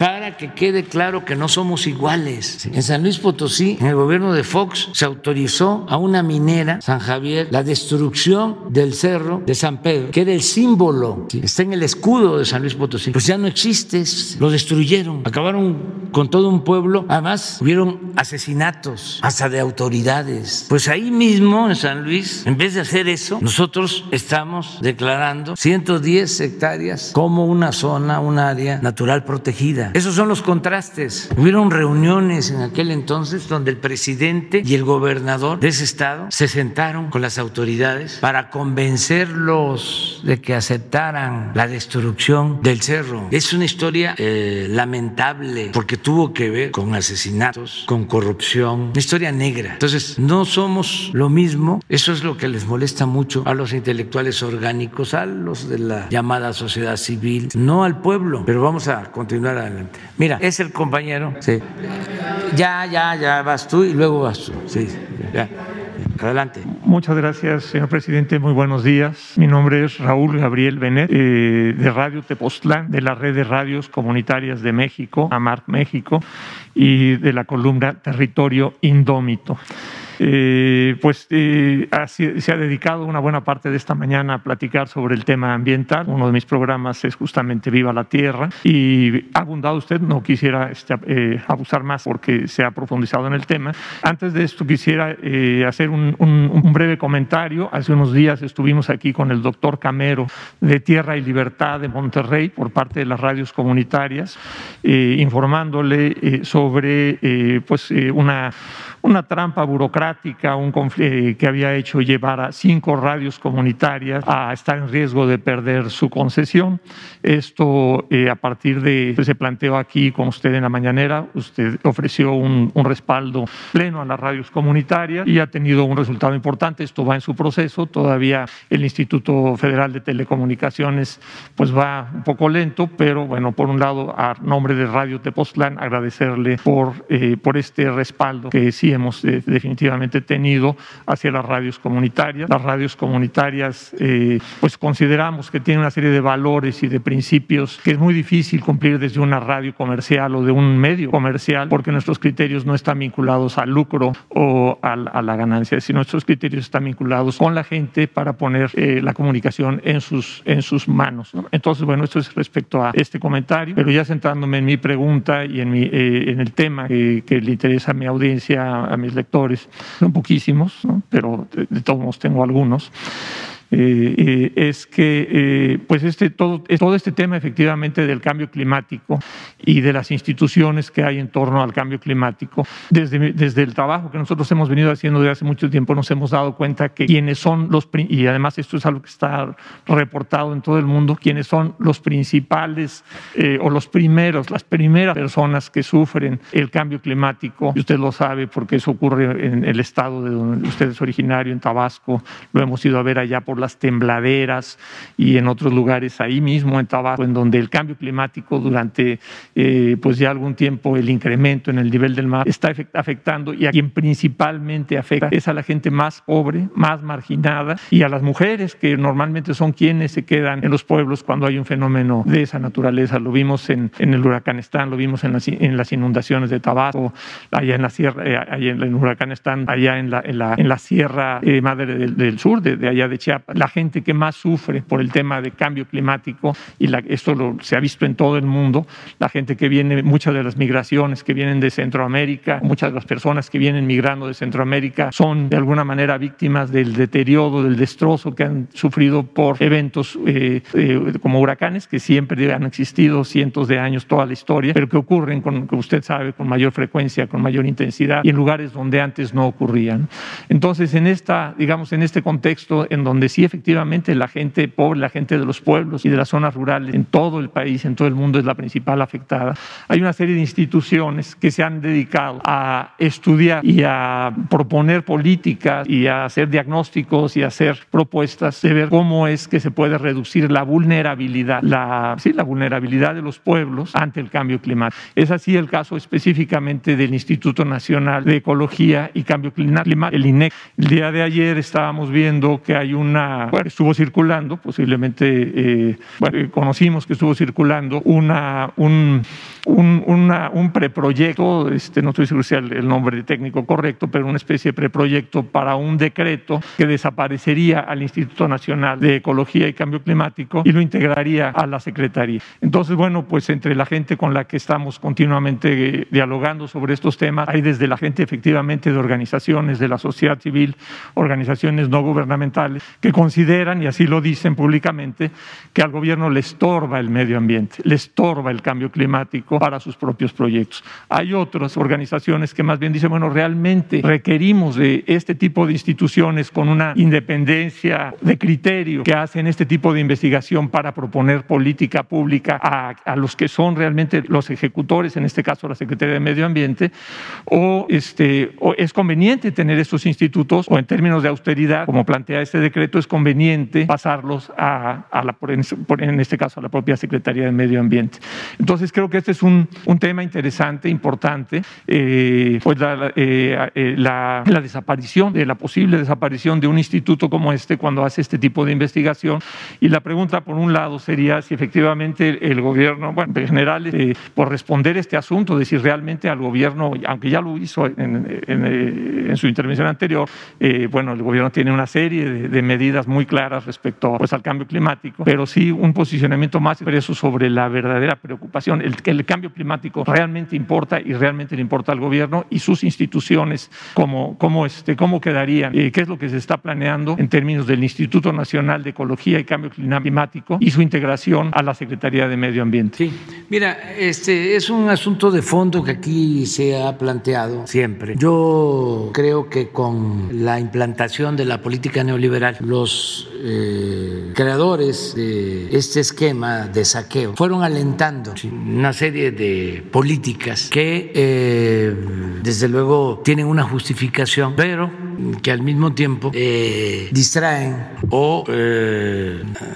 para que quede claro que no somos iguales. En San Luis Potosí, en el gobierno de Fox, se autorizó a una minera, San Javier, la destrucción del cerro de San Pedro, que era el símbolo, está en el escudo de San Luis Potosí. Pues ya no existe, lo destruyeron, acabaron con todo un pueblo. Además, hubieron asesinatos hasta de autoridades. Pues ahí mismo, en San Luis, en vez de hacer eso, nosotros estamos declarando 110 hectáreas como una zona, un área natural protegida. Esos son los contrastes. Hubieron reuniones en aquel entonces donde el presidente y el gobernador de ese estado se sentaron con las autoridades para convencerlos de que aceptaran la destrucción del cerro. Es una historia eh, lamentable porque tuvo que ver con asesinatos, con corrupción, una historia negra. Entonces, no somos lo mismo. Eso es lo que les molesta mucho a los intelectuales orgánicos, a los de la llamada sociedad civil, no al pueblo. Pero vamos a continuar adelante. Mira, es el compañero. Sí. Ya, ya, ya vas tú y luego vas tú. Sí, ya. Adelante. Muchas gracias, señor presidente. Muy buenos días. Mi nombre es Raúl Gabriel Benet, eh, de Radio Tepoztlán, de la red de radios comunitarias de México, AMAR México, y de la columna Territorio Indómito. Eh, pues eh, se ha dedicado una buena parte de esta mañana a platicar sobre el tema ambiental. Uno de mis programas es justamente Viva la Tierra y ha abundado usted, no quisiera este, eh, abusar más porque se ha profundizado en el tema. Antes de esto quisiera hacer un, un, breve comentario. Hace unos días estuvimos aquí con el doctor Camero de Tierra y Libertad de Monterrey por parte de las radios comunitarias, informándole sobre pues, una una trampa burocrática un eh, que había hecho llevar a cinco radios comunitarias a estar en riesgo de perder su concesión. Esto eh, a partir de, se planteó aquí con usted en la mañanera, usted ofreció un, respaldo pleno a las radios comunitarias y ha tenido un resultado importante. Esto va en su proceso, todavía el Instituto Federal de Telecomunicaciones pues va un poco lento, pero bueno, por un lado, a nombre de Radio Tepoztlán, agradecerle por, eh, por este respaldo que sí hemos eh, definitivamente tenido hacia las radios comunitarias. Las radios comunitarias, eh, pues consideramos que tienen una serie de valores y de principios que es muy difícil cumplir desde una radio comercial o de un medio comercial porque nuestros criterios no están vinculados al lucro o a, la ganancia, sino nuestros criterios están vinculados con la gente para poner la comunicación en sus, en sus manos. Entonces, bueno, esto es respecto a este comentario, pero ya centrándome en mi pregunta y en, mi, eh, en el tema que, le interesa a mi audiencia, a mis lectores, son poquísimos, pero de todos modos tengo algunos. Eh, eh, es que eh, pues este, todo, todo este tema efectivamente del cambio climático y de las instituciones que hay en torno al cambio climático, desde, desde el trabajo que nosotros hemos venido haciendo desde hace mucho tiempo nos hemos dado cuenta que quienes son los, y además esto es algo que está reportado en todo el mundo, quienes son los principales o los primeros, las primeras personas que sufren el cambio climático, y usted lo sabe porque eso ocurre en el estado de donde usted es originario, en Tabasco, lo hemos ido a ver allá por las tembladeras y en otros lugares ahí mismo en Tabasco, en donde el cambio climático durante eh, pues ya algún tiempo el incremento en el nivel del mar está afectando y a quien principalmente afecta es a la gente más pobre, más marginada y a las mujeres que normalmente son quienes se quedan en los pueblos cuando hay un fenómeno de esa naturaleza. Lo vimos en, en el huracanistán, lo vimos en las, en las, inundaciones de Tabasco, allá en la sierra, eh, allá en el huracanistán, allá en la, en la, en la sierra eh, madre del, del sur, de, de allá de Chiapas la gente que más sufre por el tema de cambio climático, y esto se ha visto en todo el mundo, la gente que viene, muchas de las migraciones que vienen de Centroamérica, muchas de las personas que vienen migrando de Centroamérica son de alguna manera víctimas del deterioro, del destrozo que han sufrido por eventos eh, eh, como huracanes, que siempre han existido cientos de años, toda la historia, pero que ocurren, con, que usted sabe, con mayor frecuencia, con mayor intensidad y en lugares donde antes no ocurrían. Entonces, en esta, digamos, en este contexto en donde sí efectivamente la gente pobre, la gente de los pueblos y de las zonas rurales en todo el país, en todo el mundo es la principal afectada. Hay una serie de instituciones que se han dedicado a estudiar y a proponer políticas y a hacer diagnósticos y a hacer propuestas de ver cómo es que se puede reducir la vulnerabilidad, la, sí, la vulnerabilidad de los pueblos ante el cambio climático. Es así el caso específicamente del Instituto Nacional de Ecología y Cambio Climático, el INEC. El día de ayer estábamos viendo que hay una bueno, estuvo circulando, posiblemente, eh, bueno, conocimos que estuvo circulando una, un, un, un preproyecto, este, no estoy seguro si es el nombre técnico correcto, pero una especie de preproyecto para un decreto que desaparecería al Instituto Nacional de Ecología y Cambio Climático y lo integraría a la Secretaría. Entonces, bueno, pues entre la gente con la que estamos continuamente eh, dialogando sobre estos temas, hay desde la gente efectivamente de organizaciones de la sociedad civil, organizaciones no gubernamentales, que consideran, y así lo dicen públicamente, que al gobierno le estorba el medio ambiente, le estorba el cambio climático para sus propios proyectos. Hay otras organizaciones que más bien dicen, bueno, realmente requerimos de este tipo de instituciones con una independencia de criterio que hacen este tipo de investigación para proponer política pública a, a los que son realmente los ejecutores, en este caso la Secretaría de Medio Ambiente, o, este, o es conveniente tener estos institutos o en términos de austeridad, como plantea este decreto, es conveniente pasarlos a, la, en este caso a la propia Secretaría de Medio Ambiente. Entonces creo que este es un, un tema interesante, importante, eh, pues la, eh, eh, la, la, desaparición, de la posible desaparición de un instituto como este cuando hace este tipo de investigación. Y la pregunta, por un lado, sería si efectivamente el gobierno, bueno, en general, por responder este asunto, de si realmente al gobierno, aunque ya lo hizo en, en, su intervención anterior, bueno, el gobierno tiene una serie de, de medidas muy claras respecto pues, al cambio climático, pero sí un posicionamiento más expreso sobre la verdadera preocupación, el que el cambio climático realmente importa y realmente le importa al gobierno y sus instituciones, cómo, cómo, este, cómo quedarían, eh, qué es lo que se está planeando en términos del Instituto Nacional de Ecología y Cambio Climático y su integración a la Secretaría de Medio Ambiente. Sí, mira, este es un asunto de fondo que aquí se ha planteado siempre. Yo creo que con la implantación de la política neoliberal, los eh, creadores de este esquema de saqueo fueron alentando una serie de políticas que eh, desde luego tienen una justificación, pero que al mismo tiempo eh, distraen o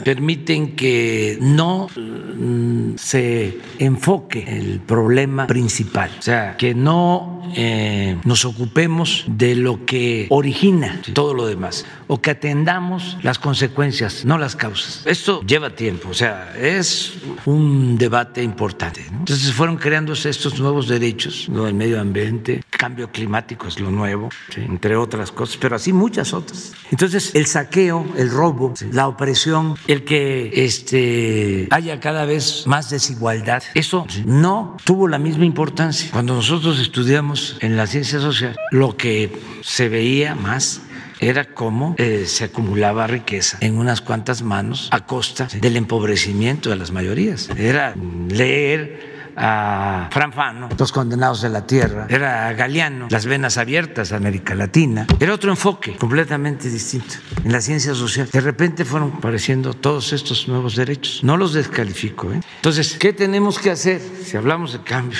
permiten que no mm, se enfoque el problema principal, o sea, que no eh, nos ocupemos de lo que origina todo lo demás o que atendamos las consecuencias, no las causas. Esto lleva tiempo, o sea, es un debate importante. Entonces fueron creándose estos nuevos derechos, lo del medio ambiente, cambio climático es lo nuevo, entre otras cosas, pero así muchas otras. Entonces el saqueo, el robo, la opresión, el que este, haya cada vez más desigualdad, eso no tuvo la misma importancia. Cuando nosotros estudiamos en la ciencia social, lo que se veía más era cómo eh, se acumulaba riqueza en unas cuantas manos a costa del empobrecimiento de las mayorías. Era leer a Fran Fano, Los Condenados de la Tierra, era Galeano, Las Venas Abiertas, América Latina. Era otro enfoque completamente distinto en la ciencia social. De repente fueron apareciendo todos estos nuevos derechos. No los descalifico. ¿eh? Entonces, ¿qué tenemos que hacer si hablamos de cambio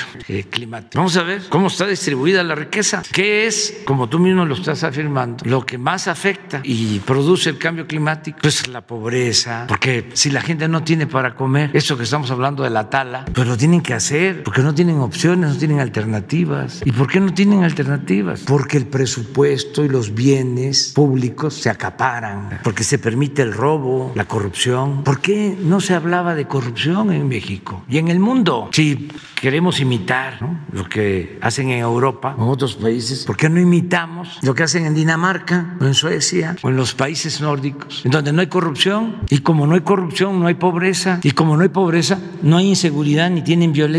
climático? Vamos a ver cómo está distribuida la riqueza. ¿Qué es, como tú mismo lo estás afirmando, lo que más afecta y produce el cambio climático? Pues la pobreza, porque si la gente no tiene para comer, eso que estamos hablando de la tala, pues lo tienen que hacer porque no tienen opciones, no tienen alternativas. ¿Y por qué no tienen alternativas? Porque el presupuesto y los bienes públicos se acaparan, porque se permite el robo, la corrupción. ¿Por qué no se hablaba de corrupción en México y en el mundo? Si queremos imitar lo que hacen en Europa en otros países, ¿por qué no imitamos lo que hacen en Dinamarca o en Suecia o en los países nórdicos, en donde no hay corrupción? Y como no hay corrupción, no hay pobreza. Y como no hay pobreza, no hay inseguridad ni tienen violencia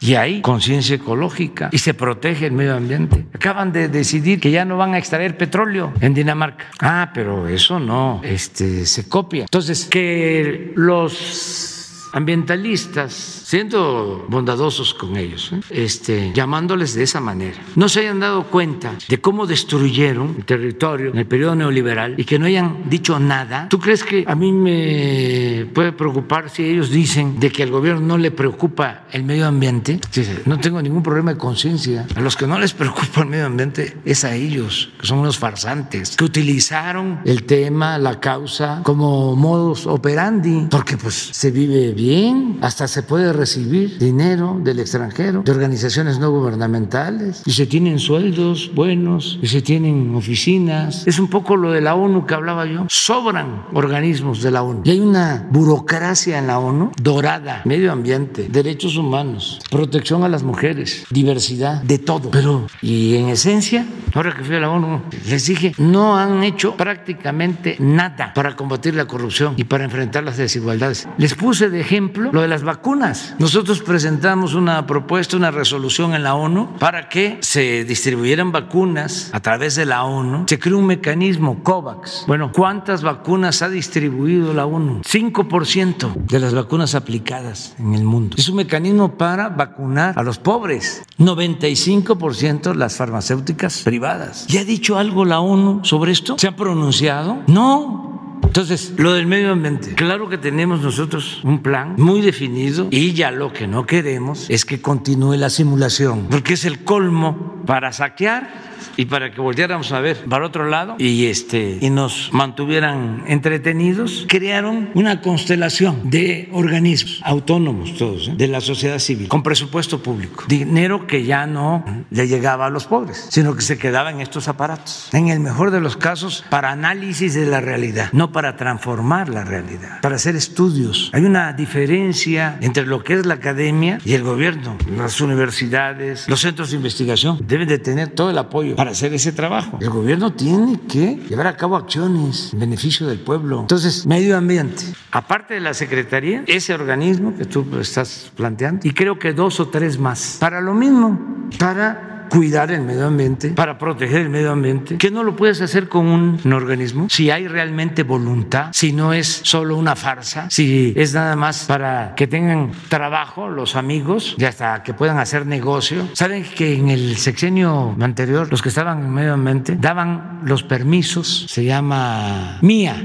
y hay conciencia ecológica y se protege el medio ambiente. Acaban de decidir que ya no van a extraer petróleo en Dinamarca. Ah, pero eso no, este, se copia. Entonces, que los ambientalistas, siendo bondadosos con ellos, ¿eh? este, llamándoles de esa manera, no se hayan dado cuenta de cómo destruyeron el territorio en el periodo neoliberal y que no hayan dicho nada, ¿tú crees que a mí me puede preocupar si ellos dicen de que al gobierno no le preocupa el medio ambiente? No tengo ningún problema de conciencia. A los que no les preocupa el medio ambiente es a ellos, que son unos farsantes, que utilizaron el tema, la causa, como modus operandi, porque pues se vive bien, hasta se puede recibir dinero del extranjero, de organizaciones no gubernamentales, y se tienen sueldos buenos, y se tienen oficinas. Es un poco lo de la ONU que hablaba yo. Sobran organismos de la ONU. Y hay una burocracia en la ONU dorada, medio ambiente, derechos humanos, protección a las mujeres, diversidad, de todo. Pero, y en esencia, ahora que fui a la ONU, les dije, no han hecho prácticamente nada para combatir la corrupción y para enfrentar las desigualdades. Les puse de ejemplo lo de las vacunas. Nosotros presentamos una propuesta, una resolución en la ONU para que se distribuyeran vacunas a través de la ONU. Se creó un mecanismo COVAX. Bueno, ¿cuántas vacunas ha distribuido la ONU? 5% de las vacunas aplicadas en el mundo. Es un mecanismo para vacunar a los pobres. 95% las farmacéuticas privadas. ¿Ya ha dicho algo la ONU sobre esto? ¿Se ha pronunciado? No. Entonces, lo del medio ambiente, claro que tenemos nosotros un plan muy definido y ya lo que no queremos es que continúe la simulación, porque es el colmo para saquear y para que volviéramos a ver para otro lado y este y nos mantuvieran entretenidos, crearon una constelación de organismos autónomos todos ¿eh? de la sociedad civil con presupuesto público, dinero que ya no le llegaba a los pobres, sino que se quedaba en estos aparatos. En el mejor de los casos para análisis de la realidad, no para transformar la realidad, para hacer estudios. Hay una diferencia entre lo que es la academia y el gobierno. Las universidades, los centros de investigación deben de tener todo el apoyo para hacer ese trabajo. El gobierno tiene que llevar a cabo acciones en beneficio del pueblo. Entonces, medio ambiente, aparte de la Secretaría, ese organismo que tú estás planteando, y creo que dos o tres más, para lo mismo, para cuidar el medio ambiente, para proteger el medio ambiente, que no lo puedes hacer con un, organismo si hay realmente voluntad, si no es solo una farsa, si es nada más para que tengan trabajo los amigos y hasta que puedan hacer negocio. Saben que en el sexenio anterior los que estaban en medio ambiente daban los permisos, se llama mía,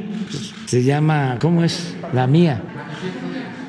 se llama, ¿cómo es? La mía.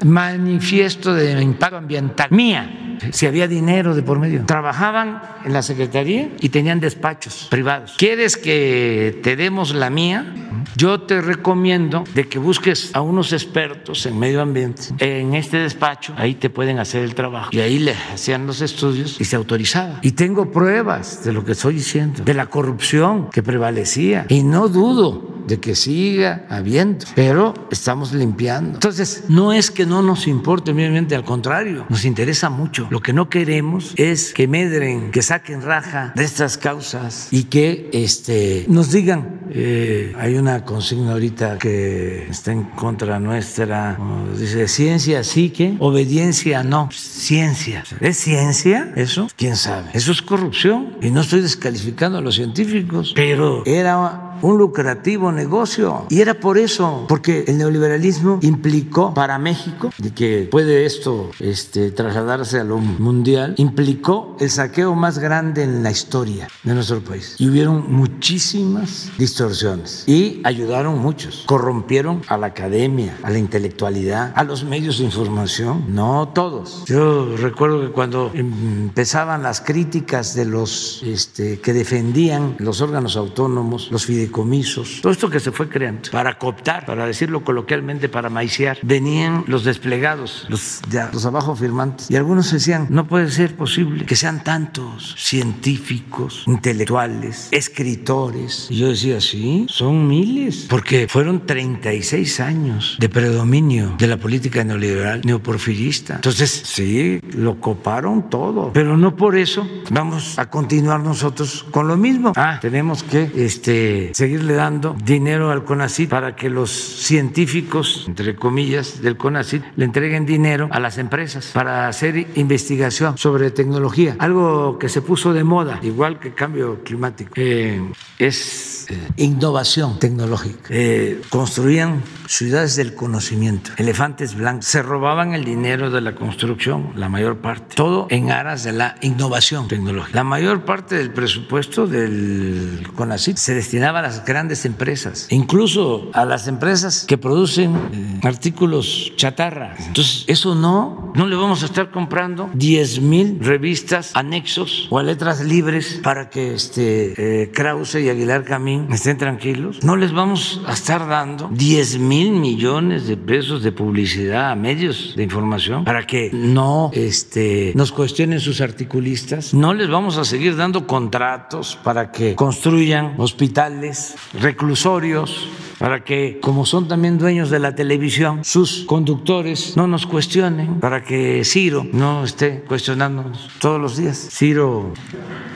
Manifiesto de impacto ambiental, mía si había dinero de por medio. Trabajaban en la Secretaría y tenían despachos privados. ¿Quieres que te demos la mía? Yo te recomiendo de que busques a unos expertos en medio ambiente en este despacho, ahí te pueden hacer el trabajo. Y ahí le hacían los estudios y se autorizaba. Y tengo pruebas de lo que estoy diciendo, de la corrupción que prevalecía. Y no dudo de que siga habiendo, pero estamos limpiando. Entonces, no es que no nos importe ambiente, al contrario, nos interesa mucho. Lo que no queremos es que medren, que saquen raja de estas causas y que este, nos digan, eh, hay una consigna ahorita que está en contra nuestra, dice ciencia sí que, obediencia no, ciencia. ¿Es ciencia eso? ¿Quién sabe? Eso es corrupción y no estoy descalificando a los científicos, pero era un lucrativo negocio. Y era por eso, porque el neoliberalismo implicó para México, de que puede esto este, trasladarse a lo mundial, implicó el saqueo más grande en la historia de nuestro país. Y hubieron muchísimas distorsiones. Y ayudaron muchos. Corrompieron a la academia, a la intelectualidad, a los medios de información. No todos. Yo recuerdo que cuando empezaban las críticas de los este, que defendían los órganos autónomos, los fideicomisos, comisos, todo esto que se fue creando para cooptar, para decirlo coloquialmente, para maiciar, venían los desplegados, los, los abajo firmantes, y algunos decían, no puede ser posible que sean tantos científicos, intelectuales, escritores. Y yo decía, sí, son miles, porque fueron 36 años de predominio de la política neoliberal, neoporfirista. Entonces, sí, lo coparon todo, pero no por eso vamos a continuar nosotros con lo mismo. Ah, tenemos que este, seguirle dando dinero al CONACID para que los científicos, entre comillas, del CONACID le entreguen dinero a las empresas para hacer investigación sobre tecnología. Algo que se puso de moda, igual que cambio climático, eh, es eh, innovación tecnológica. Eh, construían ciudades del conocimiento, elefantes blancos, se robaban el dinero de la construcción, la mayor parte, todo en aras de la innovación tecnológica. La mayor parte del presupuesto del CONACID se destinaba a las grandes empresas, incluso a las empresas que producen eh, artículos chatarra. Entonces, eso no, no le vamos a estar comprando 10 mil revistas, anexos o letras libres para que este, eh, Krause y Aguilar Camín estén tranquilos. No les vamos a estar dando 10 mil millones de pesos de publicidad a medios de información para que no este, nos cuestionen sus articulistas. No les vamos a seguir dando contratos para que construyan hospitales reclusorios, para que, como son también dueños de la televisión, sus conductores no nos cuestionen, para que Ciro no esté cuestionándonos todos los días. Ciro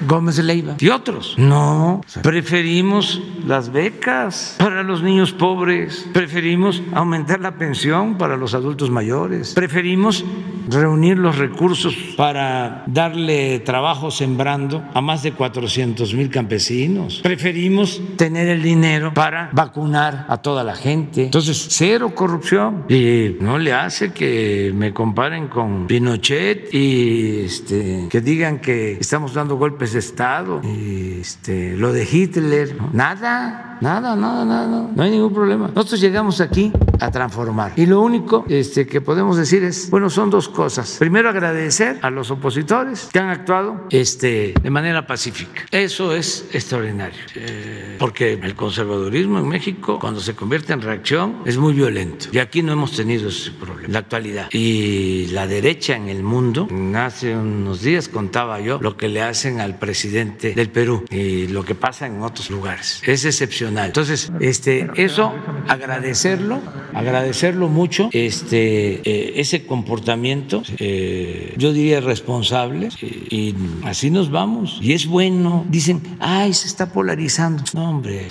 Gómez Leiva y otros. No, preferimos las becas para los niños pobres, preferimos aumentar la pensión para los adultos mayores, preferimos reunir los recursos para darle trabajo sembrando a más de 400 mil campesinos, preferimos tener el dinero para vacunar a toda la gente. Entonces, cero corrupción. Y no le hace que me comparen con Pinochet y este, que digan que estamos dando golpes de Estado, y este, lo de Hitler. Nada, nada, nada, nada. No hay ningún problema. Nosotros llegamos aquí a transformar. Y lo único este, que podemos decir es, bueno, son dos cosas. Primero, agradecer a los opositores que han actuado este, de manera pacífica. Eso es extraordinario. Eh, porque el conservadurismo en México, cuando se convierte en reacción, es muy violento. Y aquí no hemos tenido ese problema, la actualidad. Y la derecha en el mundo, hace unos días contaba yo lo que le hacen al presidente del Perú y lo que pasa en otros lugares. Es excepcional. Entonces, este, eso, agradecerlo agradecerlo mucho, este, eh, ese comportamiento, eh, yo diría responsable, eh, y así nos vamos. Y es bueno, dicen, ay, se está polarizando. No, hombre,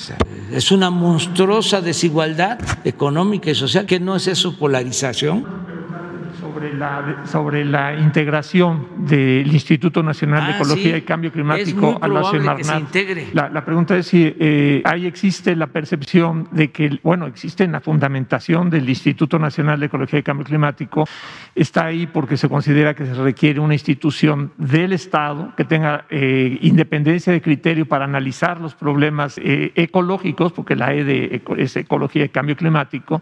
es una monstruosa desigualdad económica y social, que no es eso polarización. Sobre la, sobre la integración del Instituto Nacional de ah, Ecología y Cambio Climático a la Semarnat. La, la, pregunta es si eh, ahí existe la percepción de que, bueno, existe en la fundamentación del Instituto Nacional de Ecología y Cambio Climático, está ahí porque se considera que se requiere una institución del Estado que tenga eh, independencia de criterio para analizar los problemas eh, ecológicos, porque la E de es Ecología y Cambio Climático,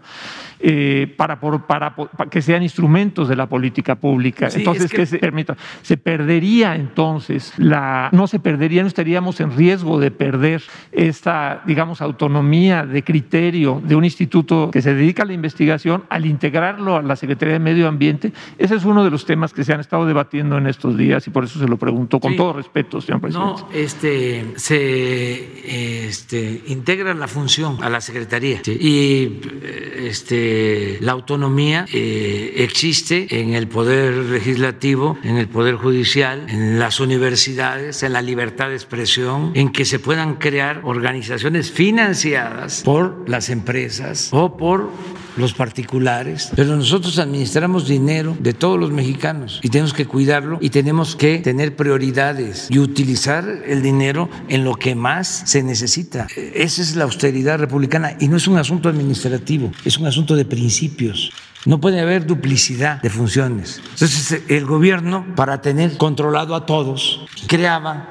para, para, para que sean instrumentos de la política pública. Sí, entonces, es que- ¿qué se, permita, se perdería entonces la, no se perdería, no estaríamos en riesgo de perder esta, digamos, autonomía de criterio de un instituto que se dedica a la investigación al integrarlo a la Secretaría de Medio Ambiente. Ese es uno de los temas que se han estado debatiendo en estos días y por eso se lo pregunto con Sí. todo respeto, señor presidente. No, este, se este, integra la función a la Secretaría sí, y este, la autonomía eh, existe en el Poder Legislativo, en el Poder Judicial, en las universidades, en la libertad de expresión, en que se puedan crear organizaciones financiadas por las empresas o por los particulares, pero nosotros administramos dinero de todos los mexicanos y tenemos que cuidarlo y tenemos que tener prioridades y utilizar el dinero en lo que más se necesita. Esa es la austeridad republicana y no es un asunto administrativo, es un asunto de principios. No puede haber duplicidad de funciones. Entonces, el gobierno, para tener controlado a todos, creaba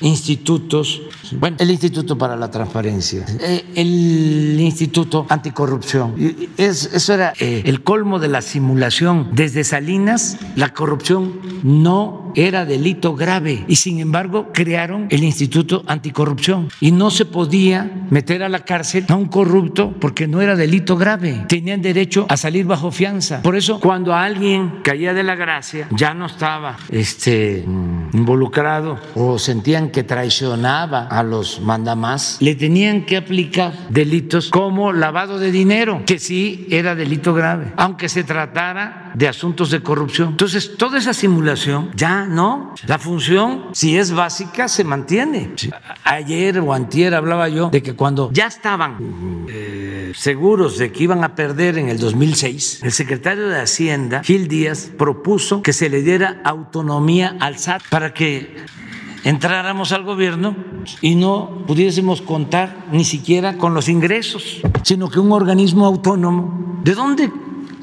institutos, bueno, el Instituto para la Transparencia, eh, el Instituto Anticorrupción. Es- eso era eh, el colmo de la simulación. Desde Salinas, la corrupción no era delito grave y sin embargo crearon el Instituto Anticorrupción y no se podía meter a la cárcel a un corrupto porque no era delito grave. Tenían derecho a salir bajo fianza. Por eso, cuando alguien caía de la gracia, ya no estaba este, mm, involucrado o sentían que traicionaba a los mandamás, le tenían que aplicar delitos como lavado de dinero, que sí era delito grave, aunque se tratara de asuntos de corrupción. Entonces, toda esa simulación ya no. La función, si es básica, se mantiene. Ayer o antier hablaba yo de que cuando ya estaban eh, seguros de que iban a perder en el 2006, el secretario de Hacienda, Gil Díaz, propuso que se le diera autonomía al SAT para que entráramos al gobierno y no pudiésemos contar ni siquiera con los ingresos, sino que un organismo autónomo. ¿De dónde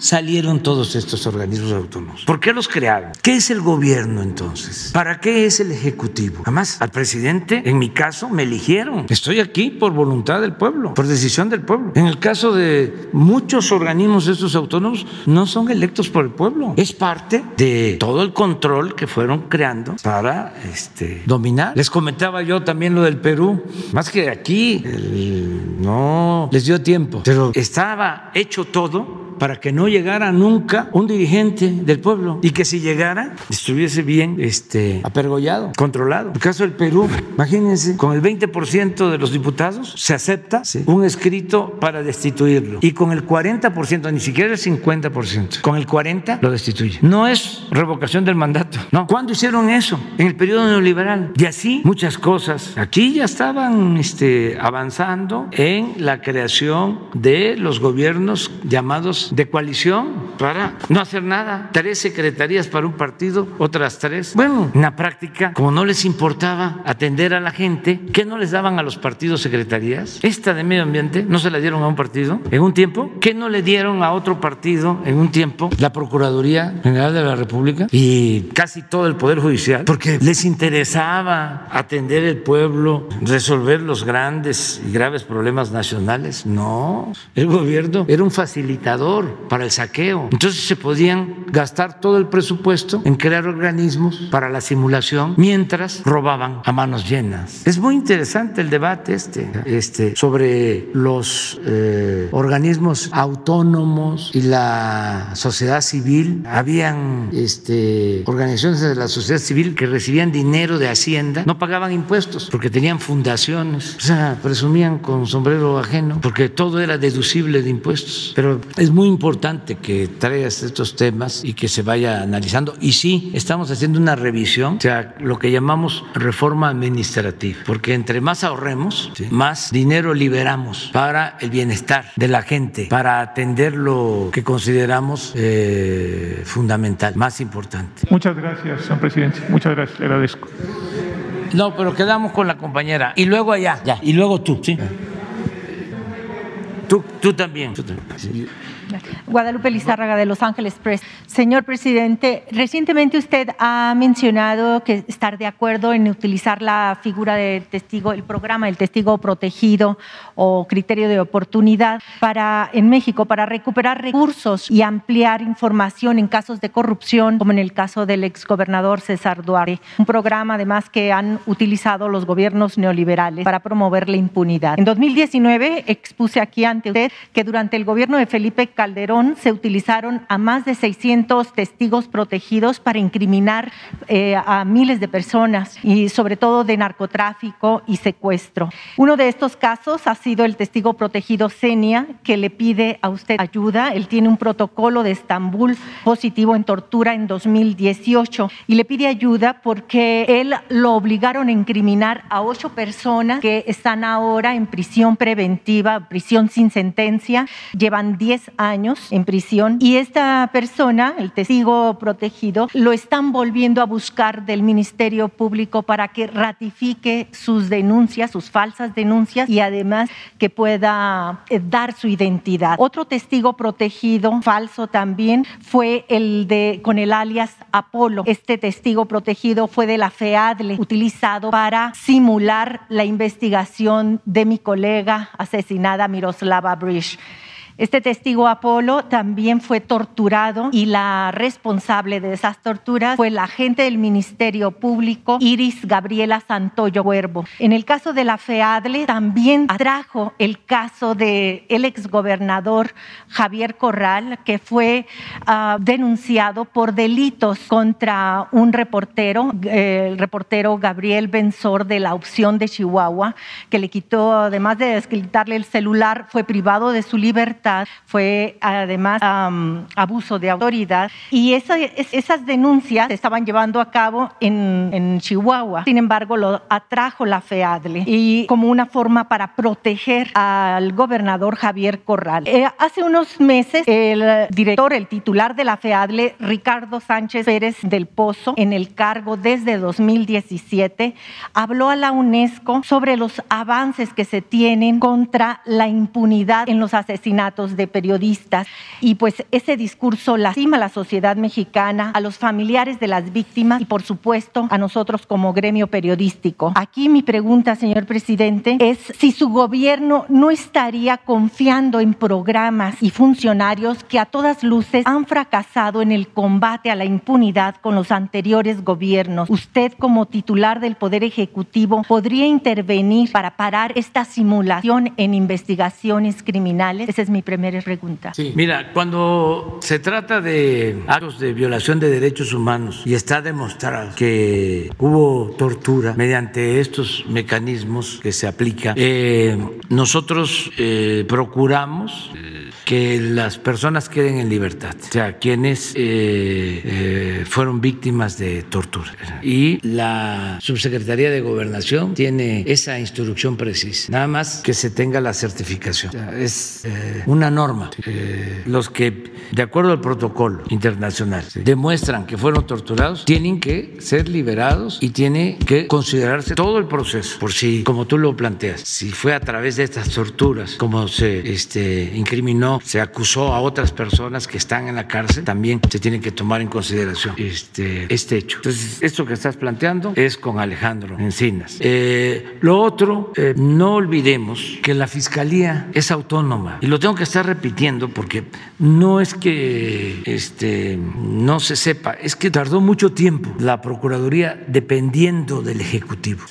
salieron todos estos organismos autónomos? ¿Por qué los crearon? ¿Qué es el gobierno entonces? ¿Para qué es el ejecutivo? Además, al presidente, en mi caso, me eligieron. Estoy aquí por voluntad del pueblo, por decisión del pueblo. En el caso de muchos organismos de estos autónomos, no son electos por el pueblo. Es parte de todo el control que fueron creando para este, dominar. Les comentaba yo también lo del Perú, más que aquí, el- no les dio tiempo, pero estaba hecho todo para que no llegara nunca un dirigente del pueblo y que si llegara estuviese bien este, apergollado, controlado. El caso del Perú, imagínense, con el 20% de los diputados se acepta un escrito para destituirlo y con el 40%, ni siquiera el 50%, con el 40% lo destituye. No es revocación del mandato, no. ¿Cuándo hicieron eso? En el periodo neoliberal. Y así muchas cosas. Aquí ya estaban este, avanzando en la creación de los gobiernos llamados de coalición para no hacer nada. Tres secretarías para un partido, otras tres. Bueno, en la práctica, como no les importaba atender a la gente, ¿qué no les daban a los partidos secretarías? Esta de medio ambiente no se la dieron a un partido en un tiempo. ¿Qué no le dieron a otro partido en un tiempo? La Procuraduría General de la República y casi todo el Poder Judicial, porque les interesaba atender el pueblo, resolver los grandes y graves problemas nacionales. No, el gobierno era un facilitador para el saqueo. Entonces se podían gastar todo el presupuesto en crear organismos para la simulación mientras robaban a manos llenas. Es muy interesante el debate este, este sobre los eh, organismos autónomos y la sociedad civil. Habían este, organizaciones de la sociedad civil que recibían dinero de Hacienda, no pagaban impuestos porque tenían fundaciones, o sea, presumían con sombrero ajeno porque todo era deducible de impuestos. Pero es muy importante que traigas estos temas y que se vaya analizando. Y sí, estamos haciendo una revisión, o sea, lo que llamamos reforma administrativa, porque entre más ahorremos, ¿sí? más dinero liberamos para el bienestar de la gente, para atender lo que consideramos eh, fundamental, más importante. Muchas gracias, señor presidente. Muchas gracias, le agradezco. No, pero quedamos con la compañera. Y luego allá, ya. Y luego tú, ¿sí? Tú, tú también. Tú también. Sí. Guadalupe Lizárraga de Los Ángeles Press. Señor presidente, recientemente usted ha mencionado que estar de acuerdo en utilizar la figura de testigo, el programa del testigo protegido o criterio de oportunidad para en México para recuperar recursos y ampliar información en casos de corrupción, como en el caso del exgobernador César Duarte. Un programa además que han utilizado los gobiernos neoliberales para promover la impunidad. En 2019 expuse aquí ante usted que durante el gobierno de Felipe Calderón se utilizaron a más de 600 testigos protegidos para incriminar eh, a miles de personas y sobre todo de narcotráfico y secuestro. Uno de estos casos ha sido el testigo protegido Senia, que le pide a usted ayuda. Él tiene un protocolo de Estambul positivo en tortura en 2018 y le pide ayuda porque él lo obligaron a incriminar a ocho personas que están ahora en prisión preventiva, prisión sin sentencia, llevan 10 años en prisión y esta persona el testigo protegido, lo están volviendo a buscar del Ministerio Público para que ratifique sus denuncias, sus falsas denuncias y además que pueda eh, dar su identidad. Otro testigo protegido, falso también, fue el de con el alias Apolo. Este testigo protegido fue de la FEADLE, utilizado para simular la investigación de mi colega asesinada Miroslava Bridge. Este testigo Apolo también fue torturado y la responsable de esas torturas fue la agente del Ministerio Público Iris Gabriela Santoyo Huervo. En el caso de la FEADLE también atrajo el caso del el exgobernador Javier Corral, que fue uh, denunciado por delitos contra un reportero, el reportero Gabriel Benzor de la opción de Chihuahua, que le quitó, además de quitarle el celular, fue privado de su libertad fue además abuso de autoridad y esas denuncias se estaban llevando a cabo en, Chihuahua. Sin embargo, lo atrajo la FEADLE y como una forma para proteger al gobernador Javier Corral. Eh, hace unos meses, el director, el titular de la FEADLE, Ricardo Sánchez Pérez del Pozo, en el cargo desde 2017, habló a la UNESCO sobre los avances que se tienen contra la impunidad en los asesinatos de periodistas y pues ese discurso lastima a la sociedad mexicana, a los familiares de las víctimas y por supuesto a nosotros como gremio periodístico. Aquí mi pregunta, señor presidente, es si su gobierno no estaría confiando en programas y funcionarios que a todas luces han fracasado en el combate a la impunidad con los anteriores gobiernos. Usted como titular del Poder Ejecutivo podría intervenir para parar esta simulación en investigaciones criminales. Esa es mi primera pregunta. Sí, mira, cuando se trata de actos de violación de derechos humanos y está demostrado que hubo tortura mediante estos mecanismos que se aplican, eh, nosotros eh, procuramos eh, que las personas queden en libertad, o sea, quienes fueron víctimas de tortura. Y la Subsecretaría de Gobernación tiene esa instrucción precisa, nada más que se tenga la certificación. O sea, es una una norma. Eh, los que, de acuerdo al protocolo internacional, demuestran que fueron torturados, tienen que ser liberados y tiene que considerarse todo el proceso. Por si, como tú lo planteas, si fue a través de estas torturas, como se este, incriminó, se acusó a otras personas que están en la cárcel, también se tiene que tomar en consideración este, este hecho. Entonces, esto que estás planteando es con Alejandro Encinas. Eh, lo otro, eh, no olvidemos que la fiscalía es autónoma y lo tengo que está repitiendo porque no es que este, no se sepa, es que tardó mucho tiempo la Procuraduría dependiendo del Ejecutivo.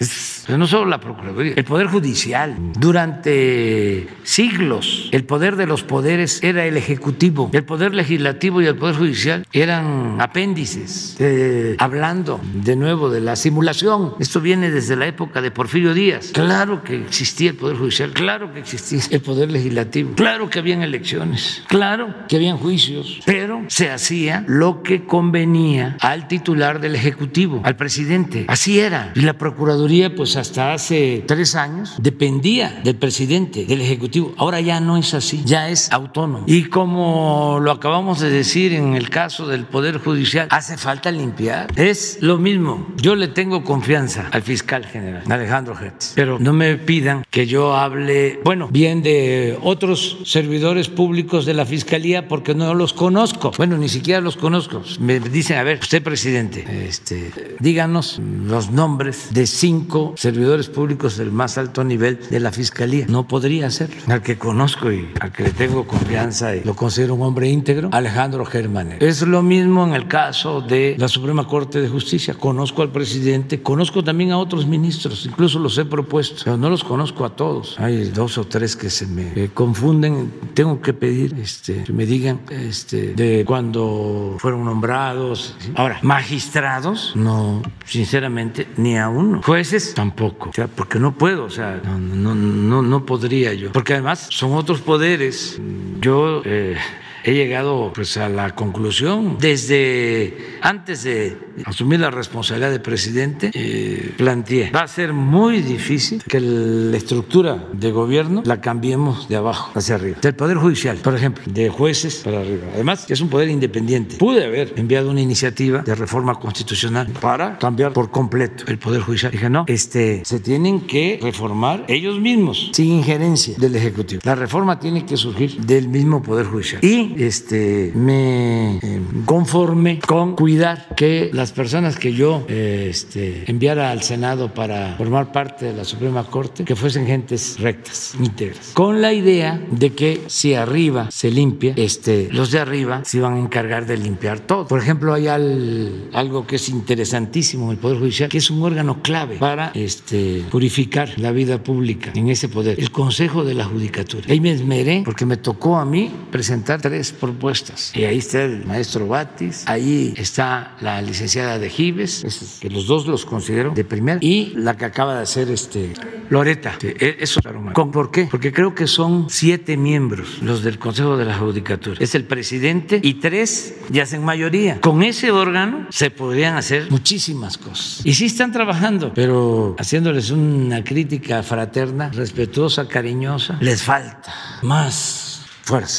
no solo la Procuraduría, el Poder Judicial. Durante siglos el poder de los poderes era el Ejecutivo, el Poder Legislativo y el Poder Judicial eran apéndices, eh, hablando de nuevo de la simulación. Esto viene desde la época de Porfirio Díaz. Claro que existía el Poder Judicial, claro que existía el Poder Legislativo, claro que había en elecciones, claro que habían juicios, pero se hacía lo que convenía al titular del Ejecutivo, al presidente. Así era. Y la Procuraduría, pues hasta hace tres años, dependía del presidente, del Ejecutivo. Ahora ya no es así, ya es autónomo. Y como lo acabamos de decir en el caso del Poder Judicial, hace falta limpiar. Es lo mismo. Yo le tengo confianza al fiscal general, Alejandro Hertz, pero no me pidan que yo hable, bueno, bien de otros servidores públicos de la Fiscalía porque no los conozco. Bueno, ni siquiera los conozco. Me dicen, a ver, usted presidente, este, díganos los nombres de cinco servidores públicos del más alto nivel de la Fiscalía. No podría hacerlo. Al que conozco y al que le tengo confianza y lo considero un hombre íntegro, Alejandro Germán. Es lo mismo en el caso de la Suprema Corte de Justicia. Conozco al presidente, conozco también a otros ministros, incluso los he propuesto, pero no los conozco a todos. Hay dos o tres que se me eh, confunden. Tengo que pedir este, que me digan este, de cuando fueron nombrados. Ahora, magistrados, no, sinceramente, ni a uno. Jueces, tampoco. O sea, porque no puedo, o sea, no, no, no, no podría yo. Porque además son otros poderes. Yo. Eh, he llegado pues a la conclusión. Desde antes de asumir la responsabilidad de presidente eh, planteé va a ser muy difícil que la estructura de gobierno la cambiemos de abajo hacia arriba. Del poder judicial por ejemplo de jueces para arriba. Además es un poder independiente. Pude haber enviado una iniciativa de reforma constitucional para cambiar por completo el poder judicial. Dije no este se tienen que reformar ellos mismos sin injerencia del ejecutivo. La reforma tiene que surgir del mismo poder judicial. Y este, me eh, conforme con cuidar que las personas que yo eh, este, enviara al Senado para formar parte de la Suprema Corte, que fuesen gentes rectas, íntegras, con la idea de que si arriba se limpia, este, los de arriba se van a encargar de limpiar todo. Por ejemplo, hay algo que es interesantísimo en el Poder Judicial, que es un órgano clave para este, purificar la vida pública en ese poder, el Consejo de la Judicatura. Ahí me esmeré porque me tocó a mí presentar tres propuestas. Y ahí está el maestro Batis, ahí está la licenciada de Gives, que los dos los considero de primera, y la que acaba de hacer este Loreta. E, eso ¿Con por qué? Porque creo que son siete miembros los del Consejo de la Judicatura. Es el presidente y tres ya hacen mayoría. Con ese órgano se podrían hacer muchísimas cosas. Y sí están trabajando, pero haciéndoles una crítica fraterna, respetuosa, cariñosa, les falta más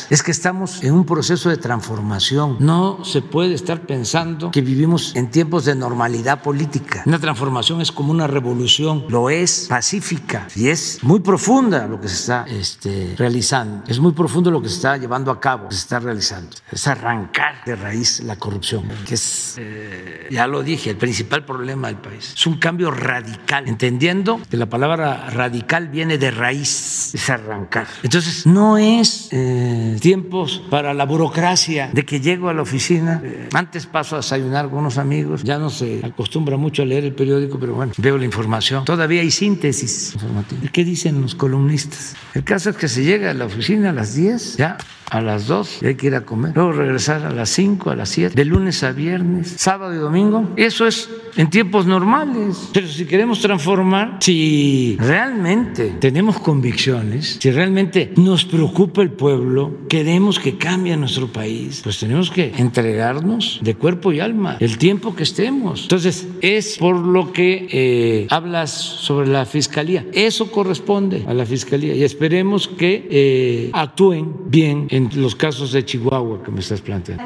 es que estamos en un proceso de transformación. No se puede estar pensando que vivimos en tiempos de normalidad política. Una transformación es como una revolución, lo es pacífica y es muy profunda lo que se está este, realizando. Es muy profundo lo que se está llevando a cabo, se está realizando. Es arrancar de raíz la corrupción, que es, eh, ya lo dije, el principal problema del país. Es un cambio radical, entendiendo que la palabra radical viene de raíz, es arrancar. Entonces, no es... Eh, tiempos para la burocracia de que llego a la oficina, eh, antes paso a desayunar con unos amigos, ya no se acostumbra mucho a leer el periódico, pero bueno, veo la información. Todavía hay síntesis informativa. ¿Qué dicen los columnistas? El caso es que se llega a la oficina a las 10, ya a las 2 y hay que ir a comer. Luego regresar a las 5, a las 7, de lunes a viernes, sábado y domingo. Eso es en tiempos normales. Pero si queremos transformar, si realmente tenemos convicciones, si realmente nos preocupa el pueblo, queremos que cambie nuestro país, pues tenemos que entregarnos de cuerpo y alma el tiempo que estemos. Entonces, es por lo que eh, hablas sobre la fiscalía. Eso corresponde a la fiscalía y esperemos que eh, actúen bien en los casos de Chihuahua que me estás planteando.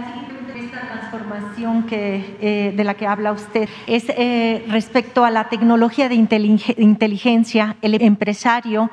Transformación que, eh, de la que habla usted es eh, respecto a la tecnología de inteligencia, el empresario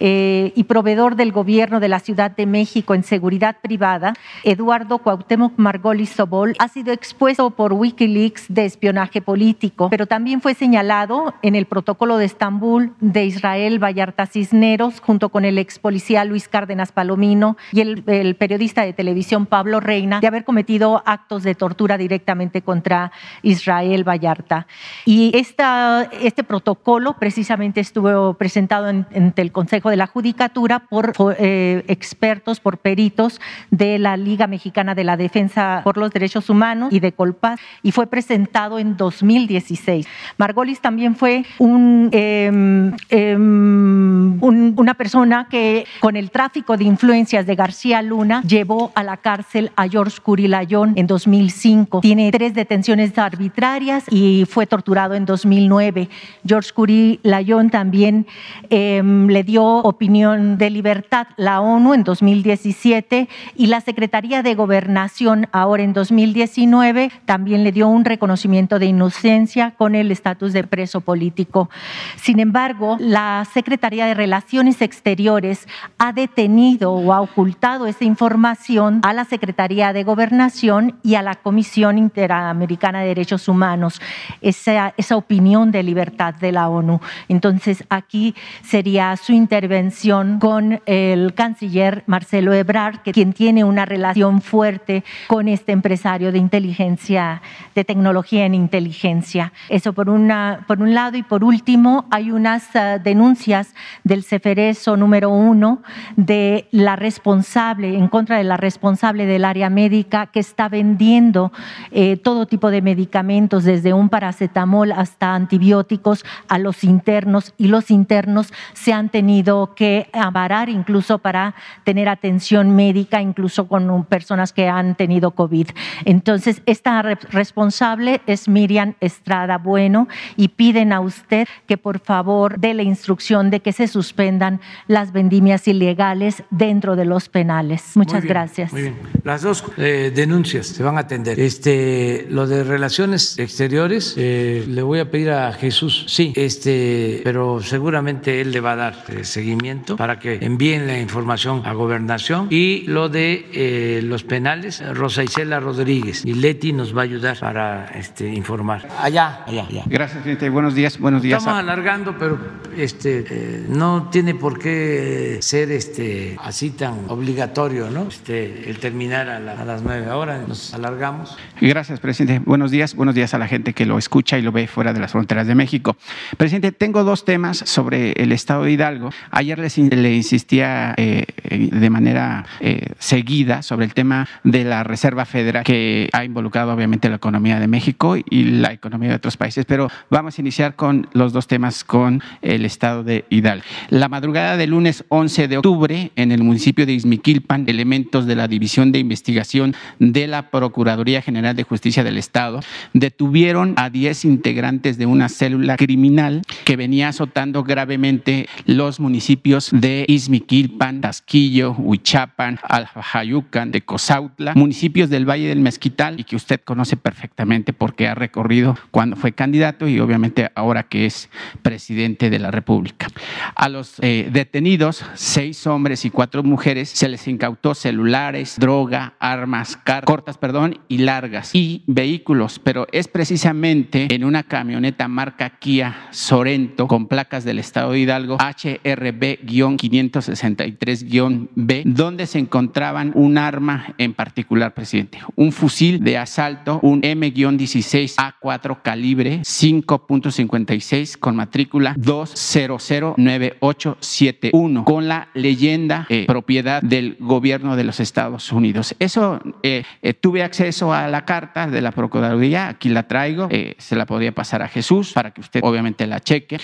eh, y proveedor del gobierno de la Ciudad de México en seguridad privada, Eduardo Cuauhtémoc Margolis Sobol, ha sido expuesto por Wikileaks de espionaje político, pero también fue señalado en el protocolo de Estambul de Israel Vallarta Cisneros, junto con el ex policía Luis Cárdenas Palomino y el, periodista de televisión Pablo Reina, de haber cometido actos de tortura directamente contra Israel Vallarta. Y esta, este protocolo precisamente estuvo presentado ante el Consejo de la Judicatura por eh, expertos, por peritos de la Liga Mexicana de la Defensa por los Derechos Humanos y de Colpaz y fue presentado en 2016. Margolis también fue un, em, em, una persona que con el tráfico de influencias de García Luna llevó a la cárcel a George Curilayón en 2005. Tiene tres detenciones arbitrarias y fue torturado en 2009. George Curilayón también em, le dio opinión de libertad la ONU en 2017 y la Secretaría de Gobernación ahora en 2019 también le dio un reconocimiento de inocencia con el estatus de preso político. Sin embargo, la Secretaría de Relaciones Exteriores ha detenido o ha ocultado esa información a la Secretaría de Gobernación y a la Comisión Interamericana de Derechos Humanos, esa, esa opinión de libertad de la ONU. Entonces, aquí sería su intervención con el canciller Marcelo Ebrard, que, quien tiene una relación fuerte con este empresario de inteligencia, de tecnología en inteligencia. Eso por, una, por un lado. Y por último, hay unas uh, denuncias del Cefereso número uno de la responsable, en contra de la responsable del área médica que está vendiendo eh, todo tipo de medicamentos, desde un paracetamol hasta antibióticos a los internos y los internos se han tenido que avarar incluso para tener atención médica, incluso con personas que han tenido COVID. Entonces, esta responsable es Miriam Estrada Bueno y piden a usted que por favor dé la instrucción de que se suspendan las vendimias ilegales dentro de los penales. Muchas gracias. Muy bien. Las dos eh, denuncias se van a atender. Este, lo de relaciones exteriores, eh, le voy a pedir a Jesús, sí, este, pero seguramente él le va a dar eh, seguimiento para que envíen la información a gobernación y lo de los penales, Rosa Isela Rodríguez y Leti nos va a ayudar para este, informar. Allá, allá, allá. Gracias, presidente. Buenos días, buenos días. Estamos alargando, pero este, no tiene por qué ser este, así tan obligatorio, ¿no? Este, el terminar a, las nueve. Ahora nos alargamos. Gracias, presidente. Buenos días. Buenos días a la gente que lo escucha y lo ve fuera de las fronteras de México. Presidente, tengo dos temas sobre el estado de Hidalgo. Ayer le insistía eh, de manera eh, seguida sobre el tema de la Reserva Federal que ha involucrado obviamente la economía de México y la economía de otros países, pero vamos a iniciar con los dos temas con el estado de Hidalgo. La madrugada del lunes 11 de octubre en el municipio de Izmiquilpan, elementos de la División de Investigación de la Procuraduría General de Justicia del Estado detuvieron a 10 integrantes de una célula criminal que venía azotando gravemente los municipios de Izmiquilpan, Tasquillo, Huichapan, Aljayucan, de Cozautla, municipios del Valle del Mezquital y que usted conoce perfectamente porque ha recorrido cuando fue candidato y obviamente ahora que es presidente de la República. A los eh, detenidos, seis hombres y cuatro mujeres, se les incautó celulares, droga, armas cortas perdón, y largas y vehículos, pero es precisamente en una camioneta marca Kia Sorento con placas del estado de Hidalgo HRB-563-B, donde se encontraban un arma en particular, presidente, un fusil de asalto, un M-16A4 calibre 5.56 con matrícula 2009871 con la leyenda eh, propiedad del gobierno de los Estados Unidos. Eso eh, eh, tuve acceso a la carta de la Procuraduría, aquí la traigo, se la podría pasar a Jesús para que usted obviamente la cheque.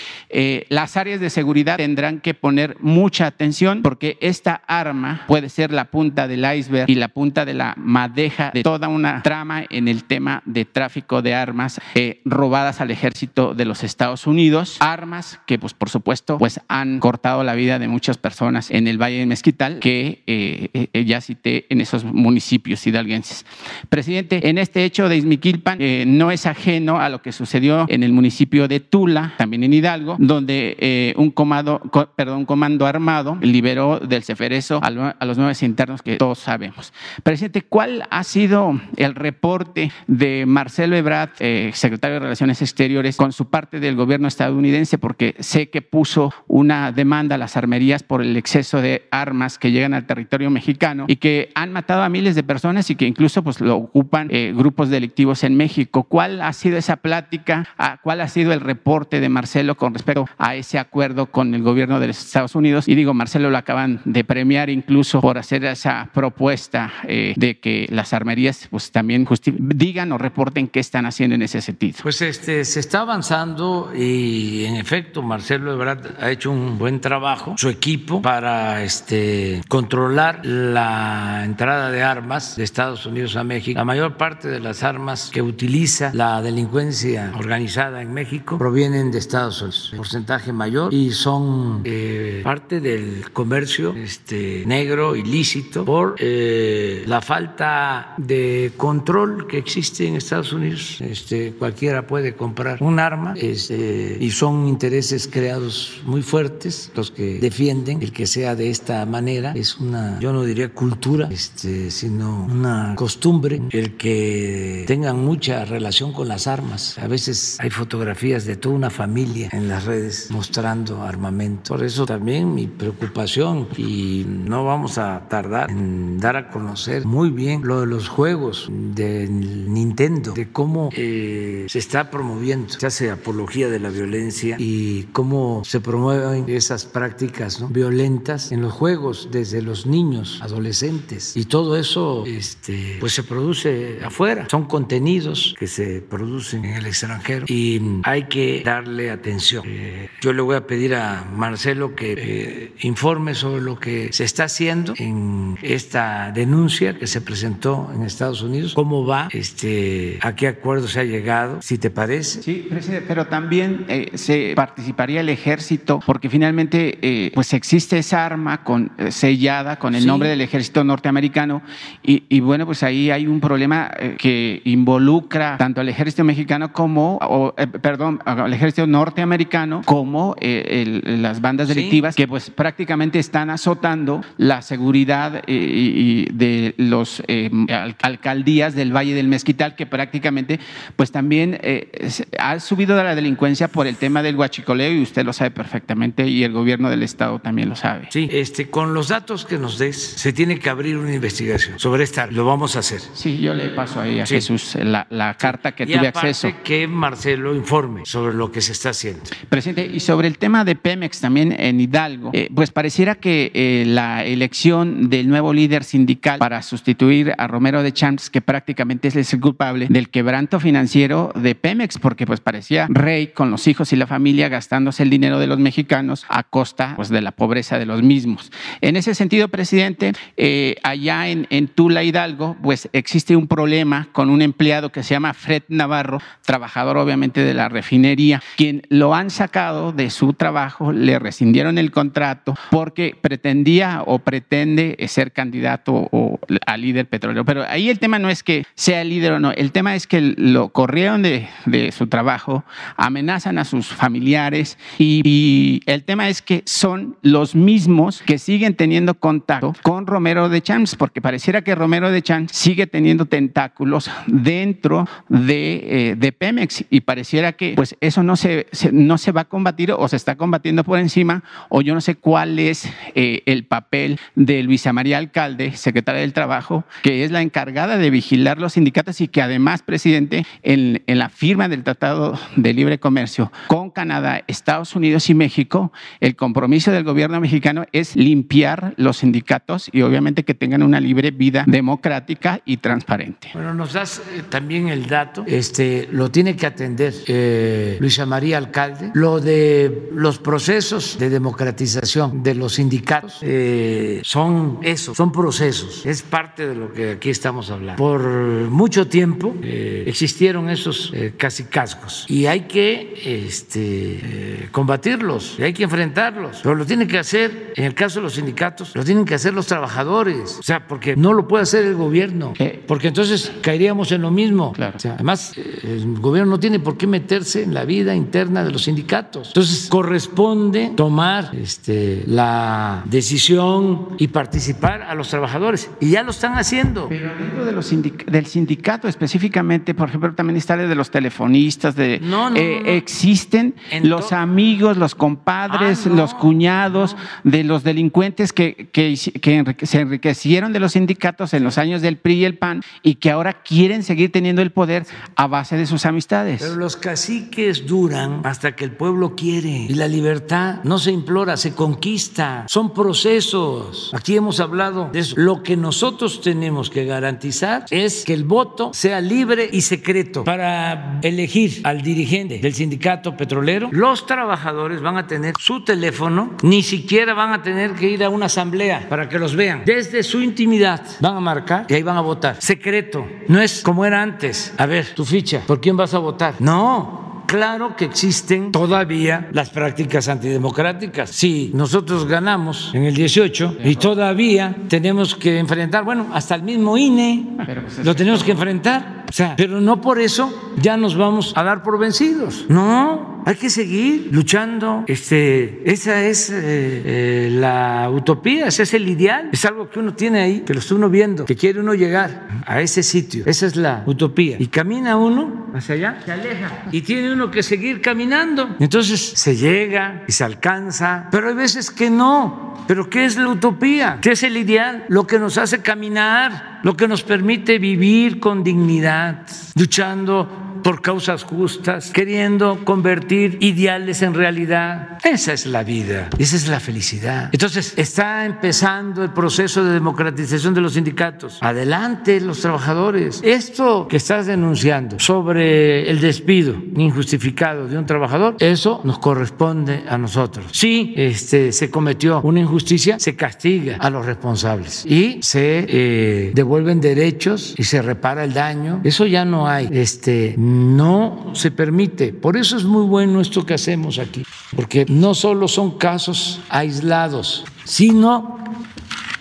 las áreas de seguridad tendrán que poner mucha atención porque esta arma puede ser la punta del iceberg y la punta de la madeja de toda una trama en el tema de tráfico de armas robadas al ejército de los Estados Unidos, armas que pues por supuesto pues han cortado la vida de muchas personas en el Valle de Mezquital que eh, eh, ya cité en esos municipios hidalguenses. Presidente, en este hecho de Izmiquilpan eh, no es ajeno a lo que sucedió en el municipio de Tula, también en Hidalgo, donde un, comando, perdón, comando armado liberó del Ceferezo a, los nueve internos que todos sabemos. Presidente, ¿cuál ha sido el reporte de Marcelo Ebrard, secretario de Relaciones Exteriores, con su parte del gobierno estadounidense? Porque sé que puso una demanda a las armerías por el exceso de armas que llegan al territorio mexicano y que han matado a miles de personas y que incluso pues lo ocupan eh, grupos delictivos en México. ¿Cuál ha sido esa plática? Ah, ¿Cuál ha sido el reporte de Marcelo con respecto a ese acuerdo con el gobierno de Estados Unidos? Y digo, Marcelo lo acaban de premiar incluso por hacer esa propuesta eh, de que las armerías pues también digan o reporten qué están haciendo en ese sentido. Pues este, se está avanzando y en efecto Marcelo Ebrard ha hecho un un buen trabajo, su equipo, para este, controlar la entrada de armas de Estados Unidos a México. La mayor parte de las armas que utiliza la delincuencia organizada en México provienen de Estados Unidos, porcentaje mayor, y son eh, parte del comercio este, negro ilícito por eh, la falta de control que existe en Estados Unidos. Este, cualquiera puede comprar un arma este, y son intereses creados muy fuertes los que defienden el que sea de esta manera. Es una, yo no diría cultura, este, sino una costumbre el que tengan mucha relación con las armas. A veces hay fotografías de toda una familia en las redes mostrando armamento. Eso también mi preocupación y no vamos a tardar en dar a conocer muy bien lo de los juegos del Nintendo, de cómo eh, se está promoviendo, se hace apología de la violencia y cómo se promueven esas prácticas ¿no? violentas en los juegos desde los niños, adolescentes y todo eso este, pues se produce afuera, son contenidos que se producen en el extranjero y hay que darle atención. Eh, yo le voy a pedir a Marcelo que eh, informe sobre lo que se está haciendo en esta denuncia que se presentó en Estados Unidos, cómo va, este, a qué acuerdo se ha llegado, si te parece. Sí, presidente, pero también eh, se participaría el ejército, porque finalmente eh, pues existe esa arma con, eh, sellada con el Sí. nombre del ejército norteamericano y, y bueno, pues ahí hay un problema que involucra tanto al ejército mexicano como, o, perdón, al ejército norteamericano como el- las bandas Sí. delictivas que pues prácticamente están azotando la seguridad eh, de los eh, al- alcaldías del Valle del Mezquital que prácticamente pues también eh, se- ha subido de la delincuencia por el tema del huachicoleo y usted lo sabe perfectamente y el gobierno del estado también lo sabe. Sí, este, con los datos que nos des, se tiene que abrir una investigación sobre esta. Lo vamos a hacer. Sí, yo le paso ahí a Sí. Jesús la, la carta que y tuve aparte acceso. que Marcelo informe sobre lo que se está haciendo. Presidente, y sobre el tema de Pemex también en Hidalgo, eh, pues pareciera que eh, la elección del nuevo líder sindical para sustituir a Romero de Champs, que prácticamente es el culpable del quebranto financiero de Pemex, porque pues parecía rey con los hijos y la familia gastándose el dinero de los mexicanos a costa pues, de la pobreza de los mismos. En ese sentido, presidente, eh, allá en, Tula, Hidalgo, pues existe un problema con un empleado que se llama Fred Navarro, trabajador obviamente de la refinería, quien lo han sacado de su trabajo, le rescindieron el contrato porque pretendía o pretende ser candidato o, a líder petrolero. Pero ahí el tema no es que sea líder o no, el tema es que lo corrieron de, su trabajo, amenazan a sus familiares y, el tema es que son los mismos que siguen teniendo contacto con Romero de Champs, porque pareciera que Romero de Champs sigue teniendo tentáculos dentro de, eh, Pemex y pareciera que pues eso no se, se- no se va a combatir o se está combatiendo por encima o yo no sé cuál es eh, el papel de Luisa María Alcalde, secretaria del Trabajo, que es la encargada de vigilar los sindicatos y que además, presidente, en, la firma del Tratado de Libre Comercio con Canadá, Estados Unidos y México, el compromiso del gobierno mexicano es limpiar los sindicatos y obviamente que tengan una libre vida democrática y transparente. Bueno, nos das eh, también el dato, este, lo tiene que atender eh, Luisa María Alcalde, lo de los procesos de democratización de los sindicatos eh, son eso, son procesos, es parte de lo que aquí estamos hablando. Por mucho tiempo eh, existieron esos eh, casicazgos y hay que este, eh, combatirlos, y hay que enfrentarlos, pero lo tiene que hacer, en el caso de los sindicatos, lo tienen que hacer los trabajadores, o sea, porque no lo puede hacer el gobierno, Eh, porque entonces caeríamos en lo mismo. Claro. O sea, además, eh, el gobierno no tiene por qué meterse en la vida interna de los sindicatos. Entonces, corresponde tomar este, la decisión y participar a los trabajadores. Y ya lo están haciendo. Pero dentro de los sindic- del sindicato específicamente, por ejemplo, también está de los telefonistas, de, No, no, eh, no, existen En los amigos, los compadres, Ah, los cuñados de los delincuentes que, que, hici- que enrique- se enriquecieron de los sindicatos en los años del PRI y el PAN y que ahora quieren seguir teniendo el poder a base de sus amistades. Pero los caciques duran hasta que el pueblo quiere y la libertad no se implora, se conquista. Son procesos. Aquí hemos hablado de eso. Lo que nosotros tenemos que garantizar es que el voto sea libre y secreto para elegir al dirigente del sindicato petrolero. Los trabajadores van a tener su teléfono, ni siquiera van a tener que ir a una asamblea para que los vean. Desde su intimidad van a marcar y ahí van a votar. Secreto, no es como era antes. A ver, tu ficha, ¿por quién vas a votar? No, Claro que existen todavía las prácticas antidemocráticas. Si nosotros ganamos en el 18 y todavía tenemos que enfrentar, bueno, hasta el mismo INE lo tenemos que enfrentar. O sea, pero no por eso ya nos vamos a dar por vencidos. No, hay que seguir luchando. Este, esa es eh, eh, la utopía, ese es el ideal. Es algo que uno tiene ahí, que lo está viendo, que quiere uno llegar a ese sitio. Esa es la utopía. Y camina uno hacia allá, se aleja. Y tiene uno que seguir caminando. Entonces se llega y se alcanza, pero hay veces que no. Pero ¿qué es la utopía? ¿Qué es el ideal? Lo que nos hace caminar, lo que nos permite vivir con dignidad, luchando por causas justas, queriendo convertir ideales en realidad. Esa es la vida, esa es la felicidad. Entonces, está empezando el proceso de democratización de los sindicatos. Adelante los trabajadores. Esto que estás denunciando sobre el despido injustificado de un trabajador, eso nos corresponde a nosotros. Si este, se cometió una injusticia, se castiga a los responsables y se eh, devuelven derechos y se repara el daño. Eso ya no hay este, no se permite. Por eso es muy bueno esto que hacemos aquí, porque no solo son casos aislados, sino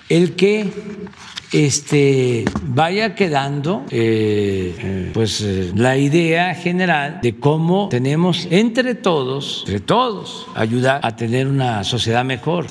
el que este, vaya quedando eh, pues eh, la idea general de cómo tenemos entre todos, entre todos, ayudar a tener una sociedad mejor.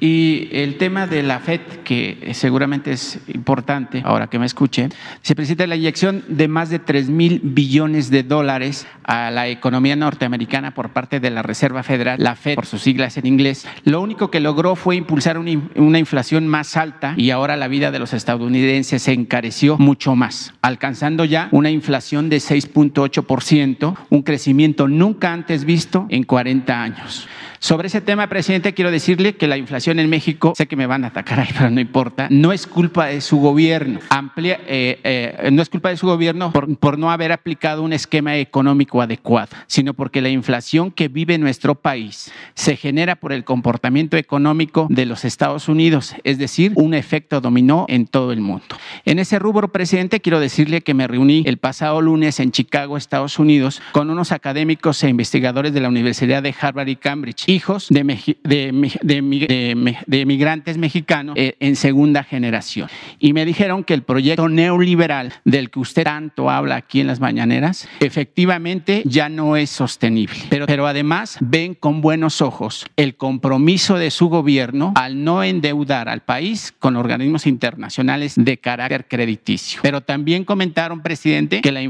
Y el tema de la FED, que seguramente es importante, ahora que me escuche, se presenta la inyección de más de 3 mil billones de dólares a la economía norteamericana por parte de la Reserva Federal, la FED, por sus siglas en inglés. Lo único que logró fue impulsar una inflación más alta y ahora la vida de los estadounidenses se encareció mucho más, alcanzando ya una inflación de 6.8%, un crecimiento nunca antes visto en 40 años. Sobre ese tema, presidente, quiero decirle que la inflación en México, sé que me van a atacar ahí, pero no importa, no es culpa de su gobierno. Amplia, eh, eh, no es culpa de su gobierno por, por no haber aplicado un esquema económico adecuado, sino porque la inflación que vive nuestro país se genera por el comportamiento económico de los Estados Unidos, es decir, un efecto dominó en todo el mundo. En ese rubro, presidente, quiero decirle que me reuní el pasado lunes en Chicago, Estados Unidos, con unos académicos e investigadores de la Universidad de Harvard y Cambridge hijos de, de, migrantes mexicanos eh, en segunda generación. Y me dijeron que el proyecto neoliberal del que usted tanto habla aquí en las mañaneras, efectivamente ya no es sostenible. Pero, pero además ven con buenos ojos el compromiso de su gobierno al no endeudar al país con organismos internacionales de carácter crediticio. Pero también comentaron, presidente, que la,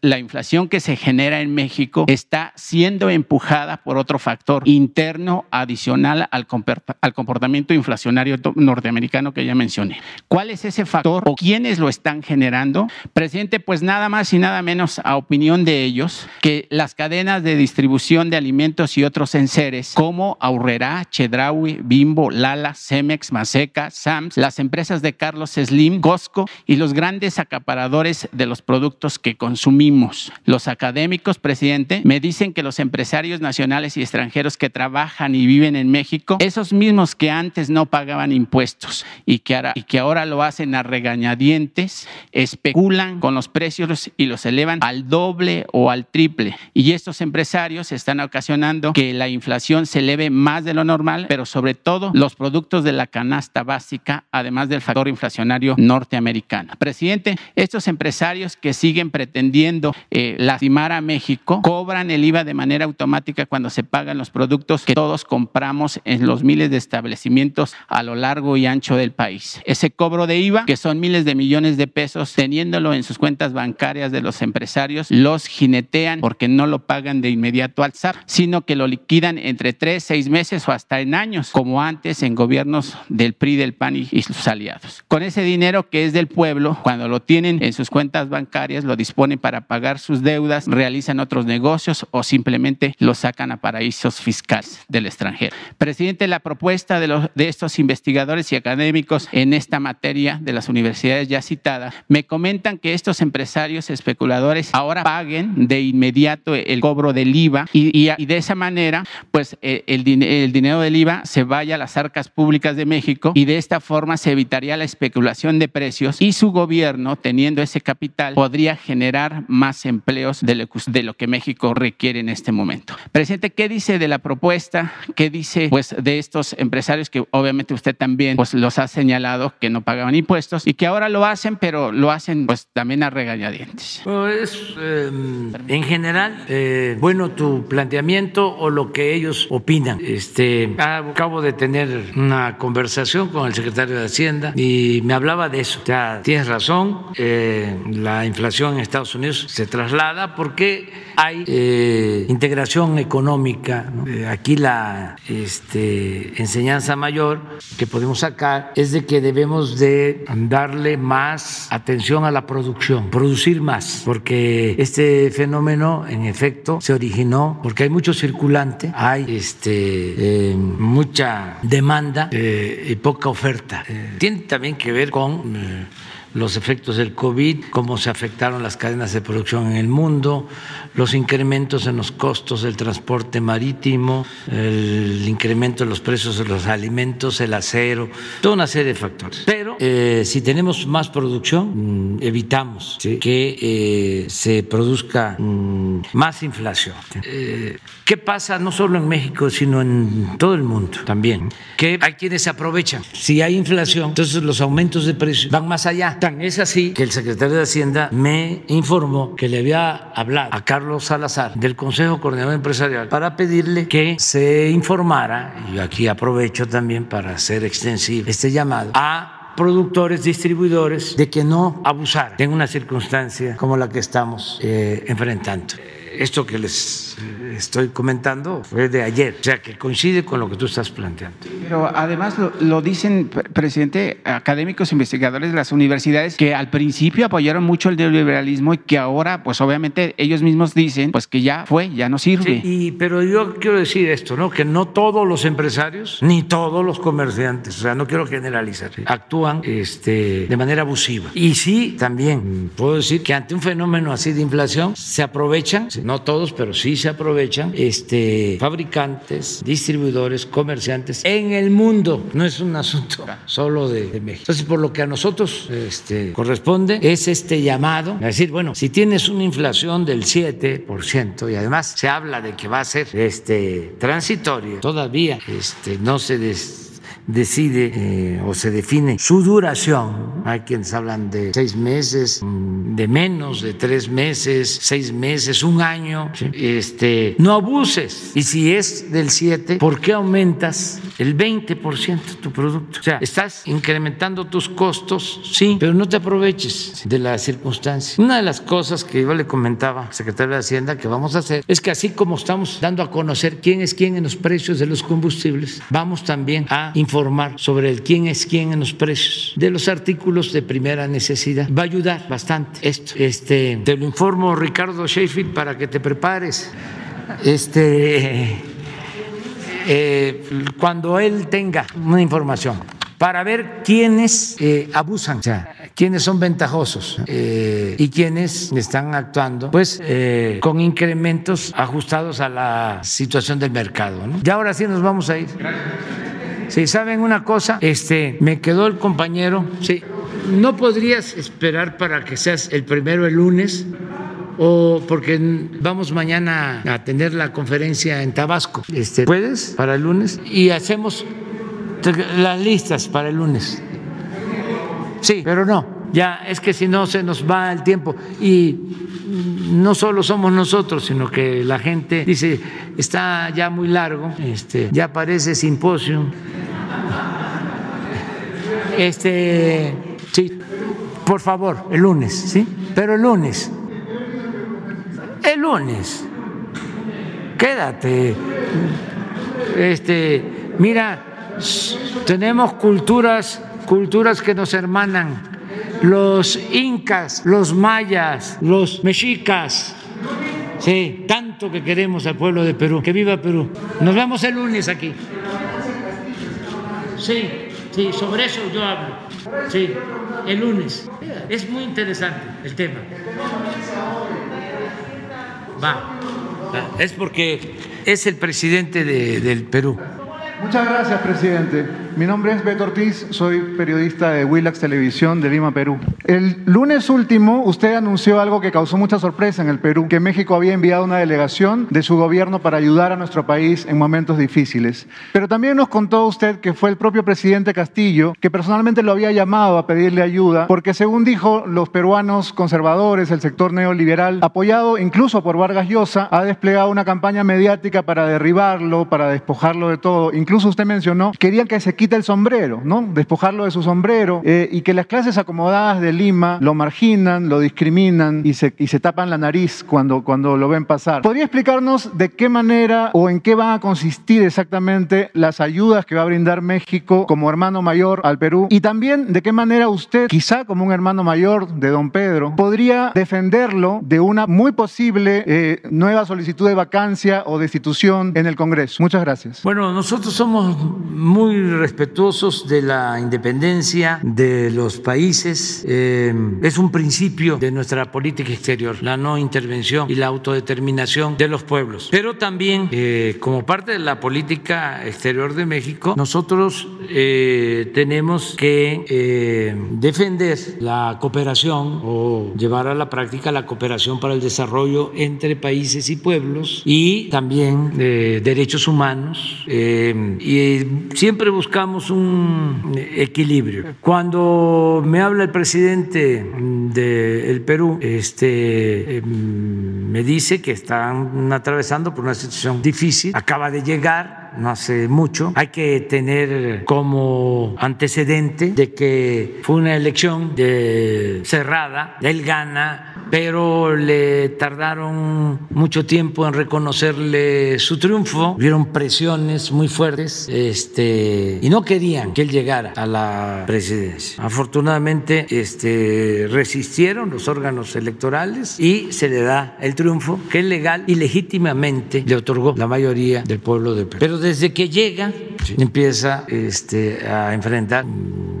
la inflación que se genera en México está siendo empujada por otro factor interno adicional al, comportamiento inflacionario norteamericano que ya mencioné. ¿Cuál es ese factor o quiénes lo están generando? Presidente, pues nada más y nada menos a opinión de ellos que las cadenas de distribución de alimentos y otros enseres como Aurrera, Chedraui, Bimbo, Lala, Cemex, Maseca, Sams, las empresas de Carlos Slim, Costco y los grandes acaparadores de los productos que consumimos. Los académicos, presidente, me dicen que los empresarios nacionales y extranjeros que trabajan y viven en México, esos mismos que antes no pagaban impuestos y que ahora, y que ahora lo hacen a regañadientes, especulan con los precios y los elevan al doble o al triple. Y estos empresarios están ocasionando que la inflación se eleve más de lo normal, pero sobre todo los productos de la canasta básica, además del factor inflacionario norteamericano. Presidente, estos empresarios que siguen pretendiendo eh, lastimar a México cobran el IVA de manera automática cuando se pagan los productos que todos compramos en los miles de establecimientos a lo largo y ancho del país. Ese cobro de IVA, que son miles de millones de pesos, teniéndolo en sus cuentas bancarias de los empresarios, los jinetean porque no lo pagan de inmediato al SAP, sino que lo liquidan entre tres, seis meses o hasta en años, como antes en gobiernos del PRI, del PAN y sus aliados. Con ese dinero que es del pueblo, cuando lo tienen en sus cuentas bancarias, lo disponen para pagar sus deudas, realizan otros negocios o simplemente lo sacan a paraísos fiscales. Del extranjero. Presidente, la propuesta de, los, de estos investigadores y académicos en esta materia de las universidades ya citadas me comentan que estos empresarios especuladores ahora paguen de inmediato el cobro del IVA y, y, de esa manera, pues el, el, el dinero del IVA se vaya a las arcas públicas de México y de esta forma se evitaría la especulación de precios y su gobierno, teniendo ese capital, podría generar más empleos de lo que México requiere en este momento. Presidente, ¿qué dice de la propuesta? ¿Qué dice pues, de estos empresarios que obviamente usted también pues, los ha señalado que no pagaban impuestos y que ahora lo hacen, pero lo hacen pues, también a regañadientes? Eh, en general, eh, bueno, tu planteamiento o lo que ellos opinan. Este, acabo de tener una conversación con el secretario de Hacienda y me hablaba de eso. O sea, tienes razón, eh, la inflación en Estados Unidos se traslada porque hay eh, integración económica. Eh, aquí la este, enseñanza mayor que podemos sacar es de que debemos de darle más atención a la producción, producir más, porque este fenómeno en efecto se originó porque hay mucho circulante, hay este, eh, mucha demanda eh, y poca oferta. Eh, tiene también que ver con eh, los efectos del COVID, cómo se afectaron las cadenas de producción en el mundo, los incrementos en los costos del transporte marítimo, el incremento de los precios de los alimentos, el acero, toda una serie de factores. Pero eh, si tenemos más producción, mmm, evitamos ¿sí? que eh, se produzca mmm, más inflación. Eh, ¿Qué pasa no solo en México, sino en todo el mundo también? Que hay quienes se aprovechan. Si hay inflación, entonces los aumentos de precios van más allá. Tan es así que el secretario de Hacienda me informó que le había hablado a Carlos Salazar del Consejo Coordinador Empresarial para pedirle que se informara, y aquí aprovecho también para hacer extensivo este llamado, a productores, distribuidores, de que no abusar en una circunstancia como la que estamos eh, enfrentando. Esto que les estoy comentando fue de ayer, o sea que coincide con lo que tú estás planteando. Pero además lo, lo, dicen, presidente, académicos investigadores de las universidades que al principio apoyaron mucho el neoliberalismo y que ahora, pues obviamente ellos mismos dicen, pues que ya fue, ya no sirve. Sí, y, pero yo quiero decir esto, ¿no? Que no todos los empresarios ni todos los comerciantes, o sea, no quiero generalizar, actúan este, de manera abusiva. Y sí, también puedo decir que ante un fenómeno así de inflación se aprovechan, no todos, pero sí se aprovechan este, fabricantes, distribuidores, comerciantes en el mundo. No es un asunto solo de, México. Entonces, por lo que a nosotros este, corresponde es este llamado a decir, bueno, si tienes una inflación del 7% y además se habla de que va a ser este, transitorio, todavía este, no se des decide eh, o se define su duración. Hay quienes hablan de seis meses, de menos de tres meses, seis meses, un año. ¿sí? Este, no abuses. Y si es del 7, ¿por qué aumentas el 20% tu producto? O sea, estás incrementando tus costos, sí, pero no te aproveches de la circunstancia. Una de las cosas que yo le comentaba al secretario de Hacienda que vamos a hacer es que así como estamos dando a conocer quién es quién en los precios de los combustibles, vamos también a informar sobre el quién es quién en los precios de los artículos de primera necesidad. Va a ayudar bastante esto. Este, te lo informo, Ricardo Sheffield, para que te prepares. Este, eh, cuando él tenga una información para ver quiénes eh, abusan, o sea, quiénes son ventajosos eh, y quiénes están actuando, pues eh, con incrementos ajustados a la situación del mercado. ¿no? Ya ahora sí nos vamos a ir. Si saben una cosa, este, me quedó el compañero. Sí, no podrías esperar para que seas el primero el lunes o porque vamos mañana a tener la conferencia en Tabasco. Este, ¿Puedes para el lunes? Y hacemos las listas para el lunes. Sí, pero no. Ya es que si no se nos va el tiempo y no solo somos nosotros, sino que la gente dice está ya muy largo, este, ya parece simposio. Este, sí, por favor, el lunes, ¿sí? Pero el lunes, el lunes, quédate. Este, mira, tenemos culturas, culturas que nos hermanan. Los incas, los mayas, los mexicas, Sí, tanto que queremos al pueblo de Perú. Que viva Perú. Nos vemos el lunes aquí. Sí, sí, sobre eso yo hablo. Sí, el lunes. Es muy interesante el tema. Va. Es porque es el presidente de, del Perú. Muchas gracias, presidente. Mi nombre es Beto Ortiz, soy periodista de Willax Televisión de Lima, Perú. El lunes último usted anunció algo que causó mucha sorpresa en el Perú, que México había enviado una delegación de su gobierno para ayudar a nuestro país en momentos difíciles. Pero también nos contó usted que fue el propio presidente Castillo que personalmente lo había llamado a pedirle ayuda, porque según dijo, los peruanos conservadores, el sector neoliberal, apoyado incluso por Vargas Llosa, ha desplegado una campaña mediática para derribarlo, para despojarlo de todo. Incluso usted mencionó, querían que se quite el sombrero, ¿no? Despojarlo de su sombrero eh, y que las clases acomodadas de Lima lo marginan, lo discriminan y se, y se tapan la nariz cuando, cuando lo ven pasar. ¿Podría explicarnos de qué manera o en qué van a consistir exactamente las ayudas que va a brindar México como hermano mayor al Perú? Y también de qué manera usted, quizá como un hermano mayor de don Pedro, podría defenderlo de una muy posible eh, nueva solicitud de vacancia o destitución en el Congreso. Muchas gracias. Bueno, nosotros somos muy respetuosos de la independencia de los países. Eh, es un principio de nuestra política exterior, la no intervención y la autodeterminación de los pueblos. Pero también, eh, como parte de la política exterior de México, nosotros eh, tenemos que defender la cooperación o llevar a la práctica la cooperación para el desarrollo entre países y pueblos y también derechos humanos. y siempre un equilibrio. Cuando me habla el presidente del Perú, este, em, me dice que están atravesando por una situación difícil, acaba de llegar no hace mucho. Hay que tener como antecedente de que fue una elección de cerrada, él gana, pero le tardaron mucho tiempo en reconocerle su triunfo, vieron presiones muy fuertes este, y no querían que él llegara a la presidencia. Afortunadamente este, resistieron los órganos electorales y se le da el triunfo que legal y legítimamente le otorgó la mayoría del pueblo de Perú. Pero desde que llega empieza este, a enfrentar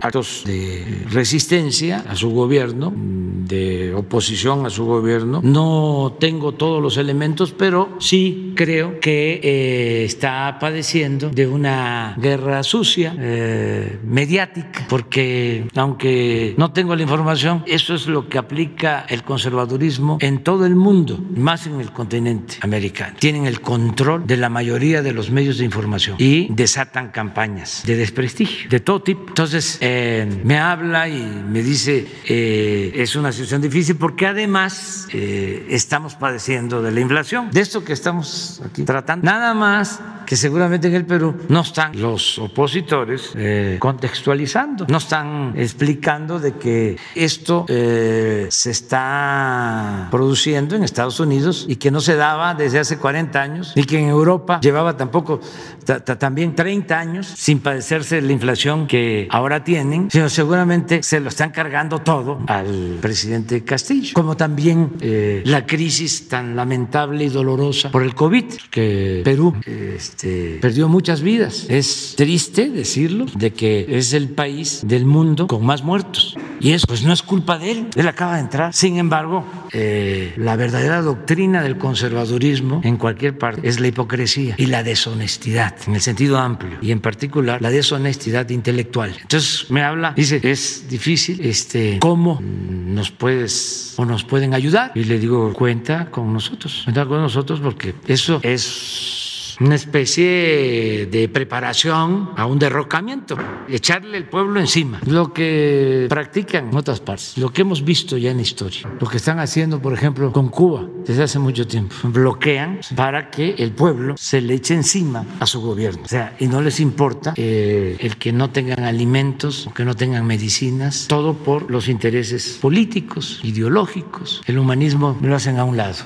actos de resistencia a su gobierno, de oposición a su gobierno. No tengo todos los elementos, pero sí creo que eh, está padeciendo de una guerra sucia, eh, mediática, porque aunque no tengo la información, eso es lo que aplica el conservadurismo en todo el mundo, más en el continente americano. Tienen el control de la mayoría de los medios de información y desatan campañas de desprestigio de todo tipo. Entonces, eh, me habla y me dice, es una situación difícil porque además estamos padeciendo de la inflación, de esto que estamos aquí tratando. Nada más que seguramente en el Perú no están los opositores eh, contextualizando, no están explicando de que esto eh, se está produciendo en Estados Unidos y que no se daba desde hace 40 años y que en Europa llevaba tampoco también 30 años sin padecerse la inflación que ahora tienen, sino seguramente se lo están cargando todo al presidente Castillo, como también eh, la crisis tan lamentable y dolorosa por el COVID, que Perú este, perdió muchas vidas. Es triste decirlo, de que es el país del mundo con más muertos. Y eso pues no es culpa de él, él acaba de entrar. Sin embargo, eh, la verdadera doctrina del conservadurismo en cualquier parte es la hipocresía y la deshonestidad en el sentido amplio y en particular la deshonestidad intelectual. Entonces me habla, dice, es difícil, este, ¿cómo nos puedes o nos pueden ayudar? Y le digo, cuenta con nosotros, cuenta con nosotros porque eso es una especie de preparación a un derrocamiento, echarle el pueblo encima, lo que practican en otras partes, lo que hemos visto ya en la historia, lo que están haciendo, por ejemplo, con Cuba desde hace mucho tiempo, bloquean para que el pueblo se le eche encima a su gobierno, o sea, y no les importa eh, el que no tengan alimentos, que no tengan medicinas, todo por los intereses políticos, ideológicos, el humanismo lo hacen a un lado.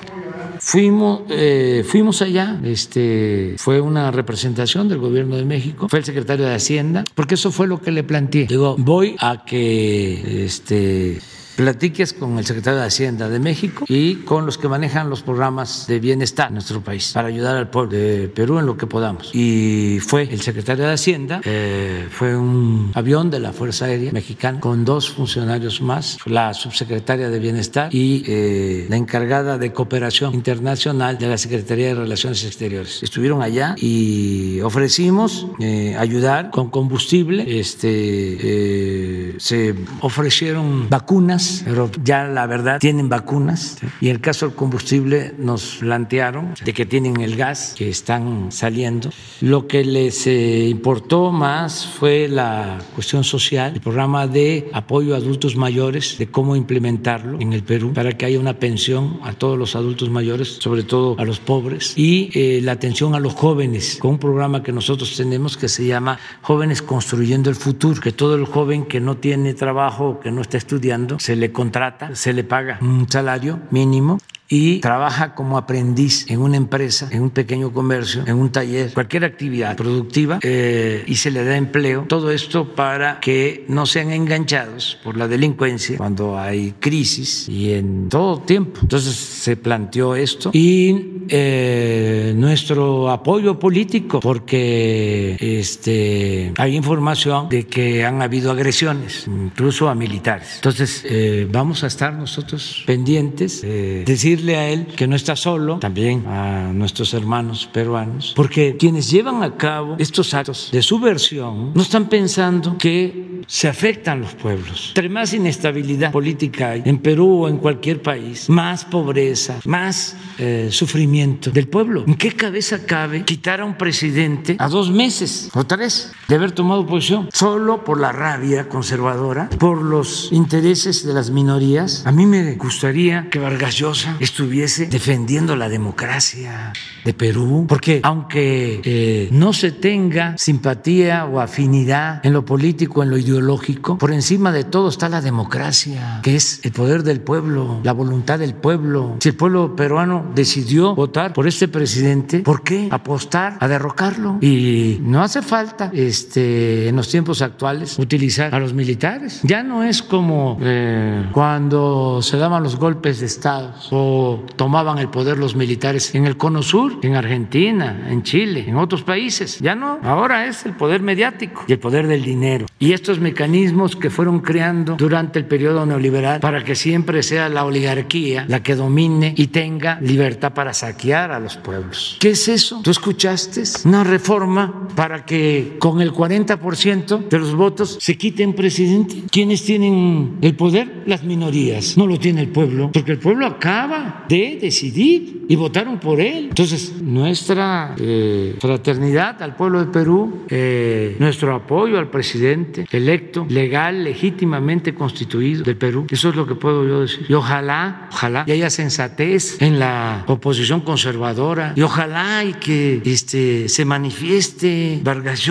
Fuimos, eh, fuimos allá, este, fue una representación del gobierno de México, fue el secretario de Hacienda, porque eso fue lo que le planteé. Digo, voy a que este, platiques con el secretario de Hacienda de México y con los que manejan los programas de bienestar en nuestro país para ayudar al pueblo de Perú en lo que podamos. Y fue el secretario de Hacienda, eh, fue un avión de la Fuerza Aérea Mexicana con dos funcionarios más, la subsecretaria de Bienestar y eh, la encargada de cooperación internacional de la Secretaría de Relaciones Exteriores. Estuvieron allá y ofrecimos eh, ayudar con combustible, este, se ofrecieron vacunas, pero ya la verdad tienen vacunas. Y en el caso del combustible nos plantearon de que tienen el gas que están saliendo. Lo que les eh, importó más fue la cuestión social, el programa de apoyo a adultos mayores, de cómo implementarlo en el Perú para que haya una pensión a todos los adultos mayores, sobre todo a los pobres, y eh, la atención a los jóvenes, con un programa que nosotros tenemos que se llama Jóvenes Construyendo el Futuro, que todo el joven que no tiene trabajo, que no está estudiando, se le contrata, se le paga un salario mínimo y trabaja como aprendiz en una empresa, en un pequeño comercio, en un taller, cualquier actividad productiva eh, y se le da empleo. Todo esto para que no sean enganchados por la delincuencia cuando hay crisis y en todo tiempo. Entonces se planteó esto y eh, nuestro apoyo político porque este, hay información de que han habido agresiones, incluso a militares. Entonces eh, vamos a estar nosotros pendientes, decir a él que no está solo, también a nuestros hermanos peruanos, porque quienes llevan a cabo estos actos de subversión no están pensando que se afectan los pueblos. Entre más inestabilidad política hay en Perú o en cualquier país, más pobreza, más eh, sufrimiento del pueblo. ¿En qué cabeza cabe quitar a un presidente a dos meses o tres de haber tomado posición solo por la rabia conservadora, por los intereses de las minorías? A mí me gustaría que Vargas Llosa estuviese defendiendo la democracia de Perú, porque aunque eh, no se tenga simpatía o afinidad en lo político, en lo ideológico, por encima de todo está la democracia, que es el poder del pueblo, la voluntad del pueblo. Si el pueblo peruano decidió votar por este presidente, ¿por qué apostar a derrocarlo? Y no hace falta este, en los tiempos actuales utilizar a los militares. Ya no es como eh, cuando se daban los golpes de Estado o tomaban el poder los militares en el Cono Sur, en Argentina, en Chile, en otros países. Ya no, ahora es el poder mediático y el poder del dinero. Y estos mecanismos que fueron creando durante el periodo neoliberal para que siempre sea la oligarquía la que domine y tenga libertad para saquear a los pueblos. ¿Qué es eso? ¿Tú escuchaste? Una reforma para que con el 40% de los votos se quiten presidente. ¿Quiénes tienen el poder? Las minorías. No lo tiene el pueblo, porque el pueblo acaba de decidir y votaron por él. Entonces, nuestra eh, fraternidad al pueblo de Perú, eh, nuestro apoyo al presidente electo, legal, legítimamente constituido del Perú, eso es lo que puedo yo decir. Y ojalá, ojalá y haya sensatez en la oposición conservadora y ojalá y que este, se manifieste Vargas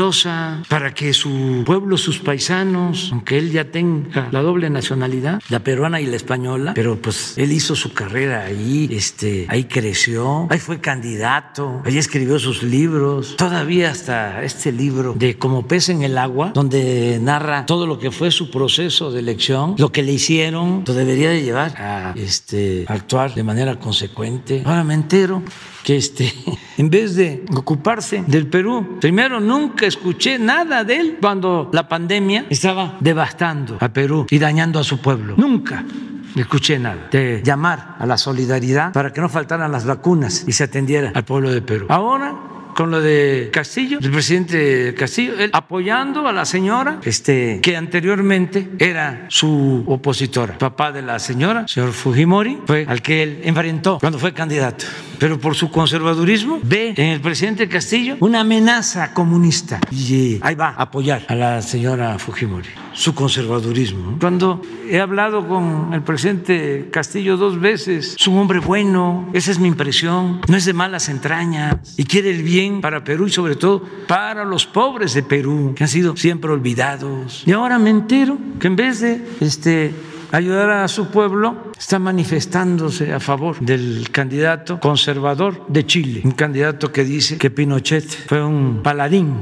para que su pueblo, sus paisanos, aunque él ya tenga la doble nacionalidad, la peruana y la española, pero pues él hizo su carrera ahí, este, ahí creció, ahí fue candidato, ahí escribió sus libros, todavía hasta este libro de Como pez en el agua, donde narra todo lo que fue su proceso de elección, lo que le hicieron, lo debería de llevar a este, actuar de manera consecuente. Ahora me entero que este, en vez de ocuparse del Perú, primero nunca escuché nada de él cuando la pandemia estaba devastando a Perú y dañando a su pueblo. Nunca escuché nada de llamar a la solidaridad para que no faltaran las vacunas y se atendiera al pueblo de Perú. Ahora con lo de Castillo, el presidente Castillo, él apoyando a la señora, este, que anteriormente era su opositora. Papá de la señora, señor Fujimori, fue al que él enfrentó cuando fue candidato. Pero por su conservadurismo ve en el presidente Castillo una amenaza comunista y ahí va a apoyar a la señora Fujimori su conservadurismo. Cuando he hablado con el presidente Castillo dos veces, es un hombre bueno, esa es mi impresión, no es de malas entrañas y quiere el bien para Perú y sobre todo para los pobres de Perú, que han sido siempre olvidados. Y ahora me entero que en vez de este, ayudar a su pueblo, está manifestándose a favor del candidato conservador de Chile, un candidato que dice que Pinochet fue un paladín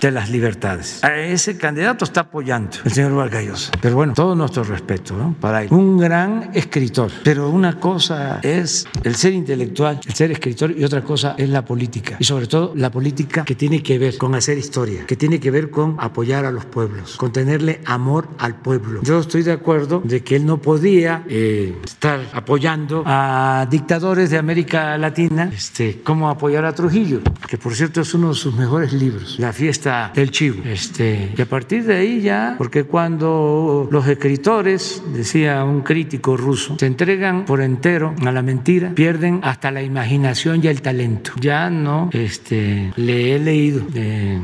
de las libertades. A ese candidato está apoyando el señor Vargallosa. Pero bueno, todo nuestro respeto ¿no? para él. Un gran escritor. Pero una cosa es el ser intelectual, el ser escritor, y otra cosa es la política. Y sobre todo la política que tiene que ver con hacer historia, que tiene que ver con apoyar a los pueblos, con tenerle amor al pueblo. Yo estoy de acuerdo de que él no podía eh, estar apoyando a dictadores de América Latina, este, como apoyar a Trujillo, que por cierto es uno de sus mejores libros, La fiesta del chivo. Este, y a partir de ahí ya, porque cuando los escritores, decía un crítico ruso, se entregan por entero a la mentira, pierden hasta la imaginación y el talento. Ya no este, le he leído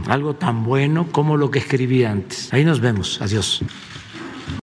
algo tan bueno como lo que escribí antes. Ahí nos vemos. Adiós.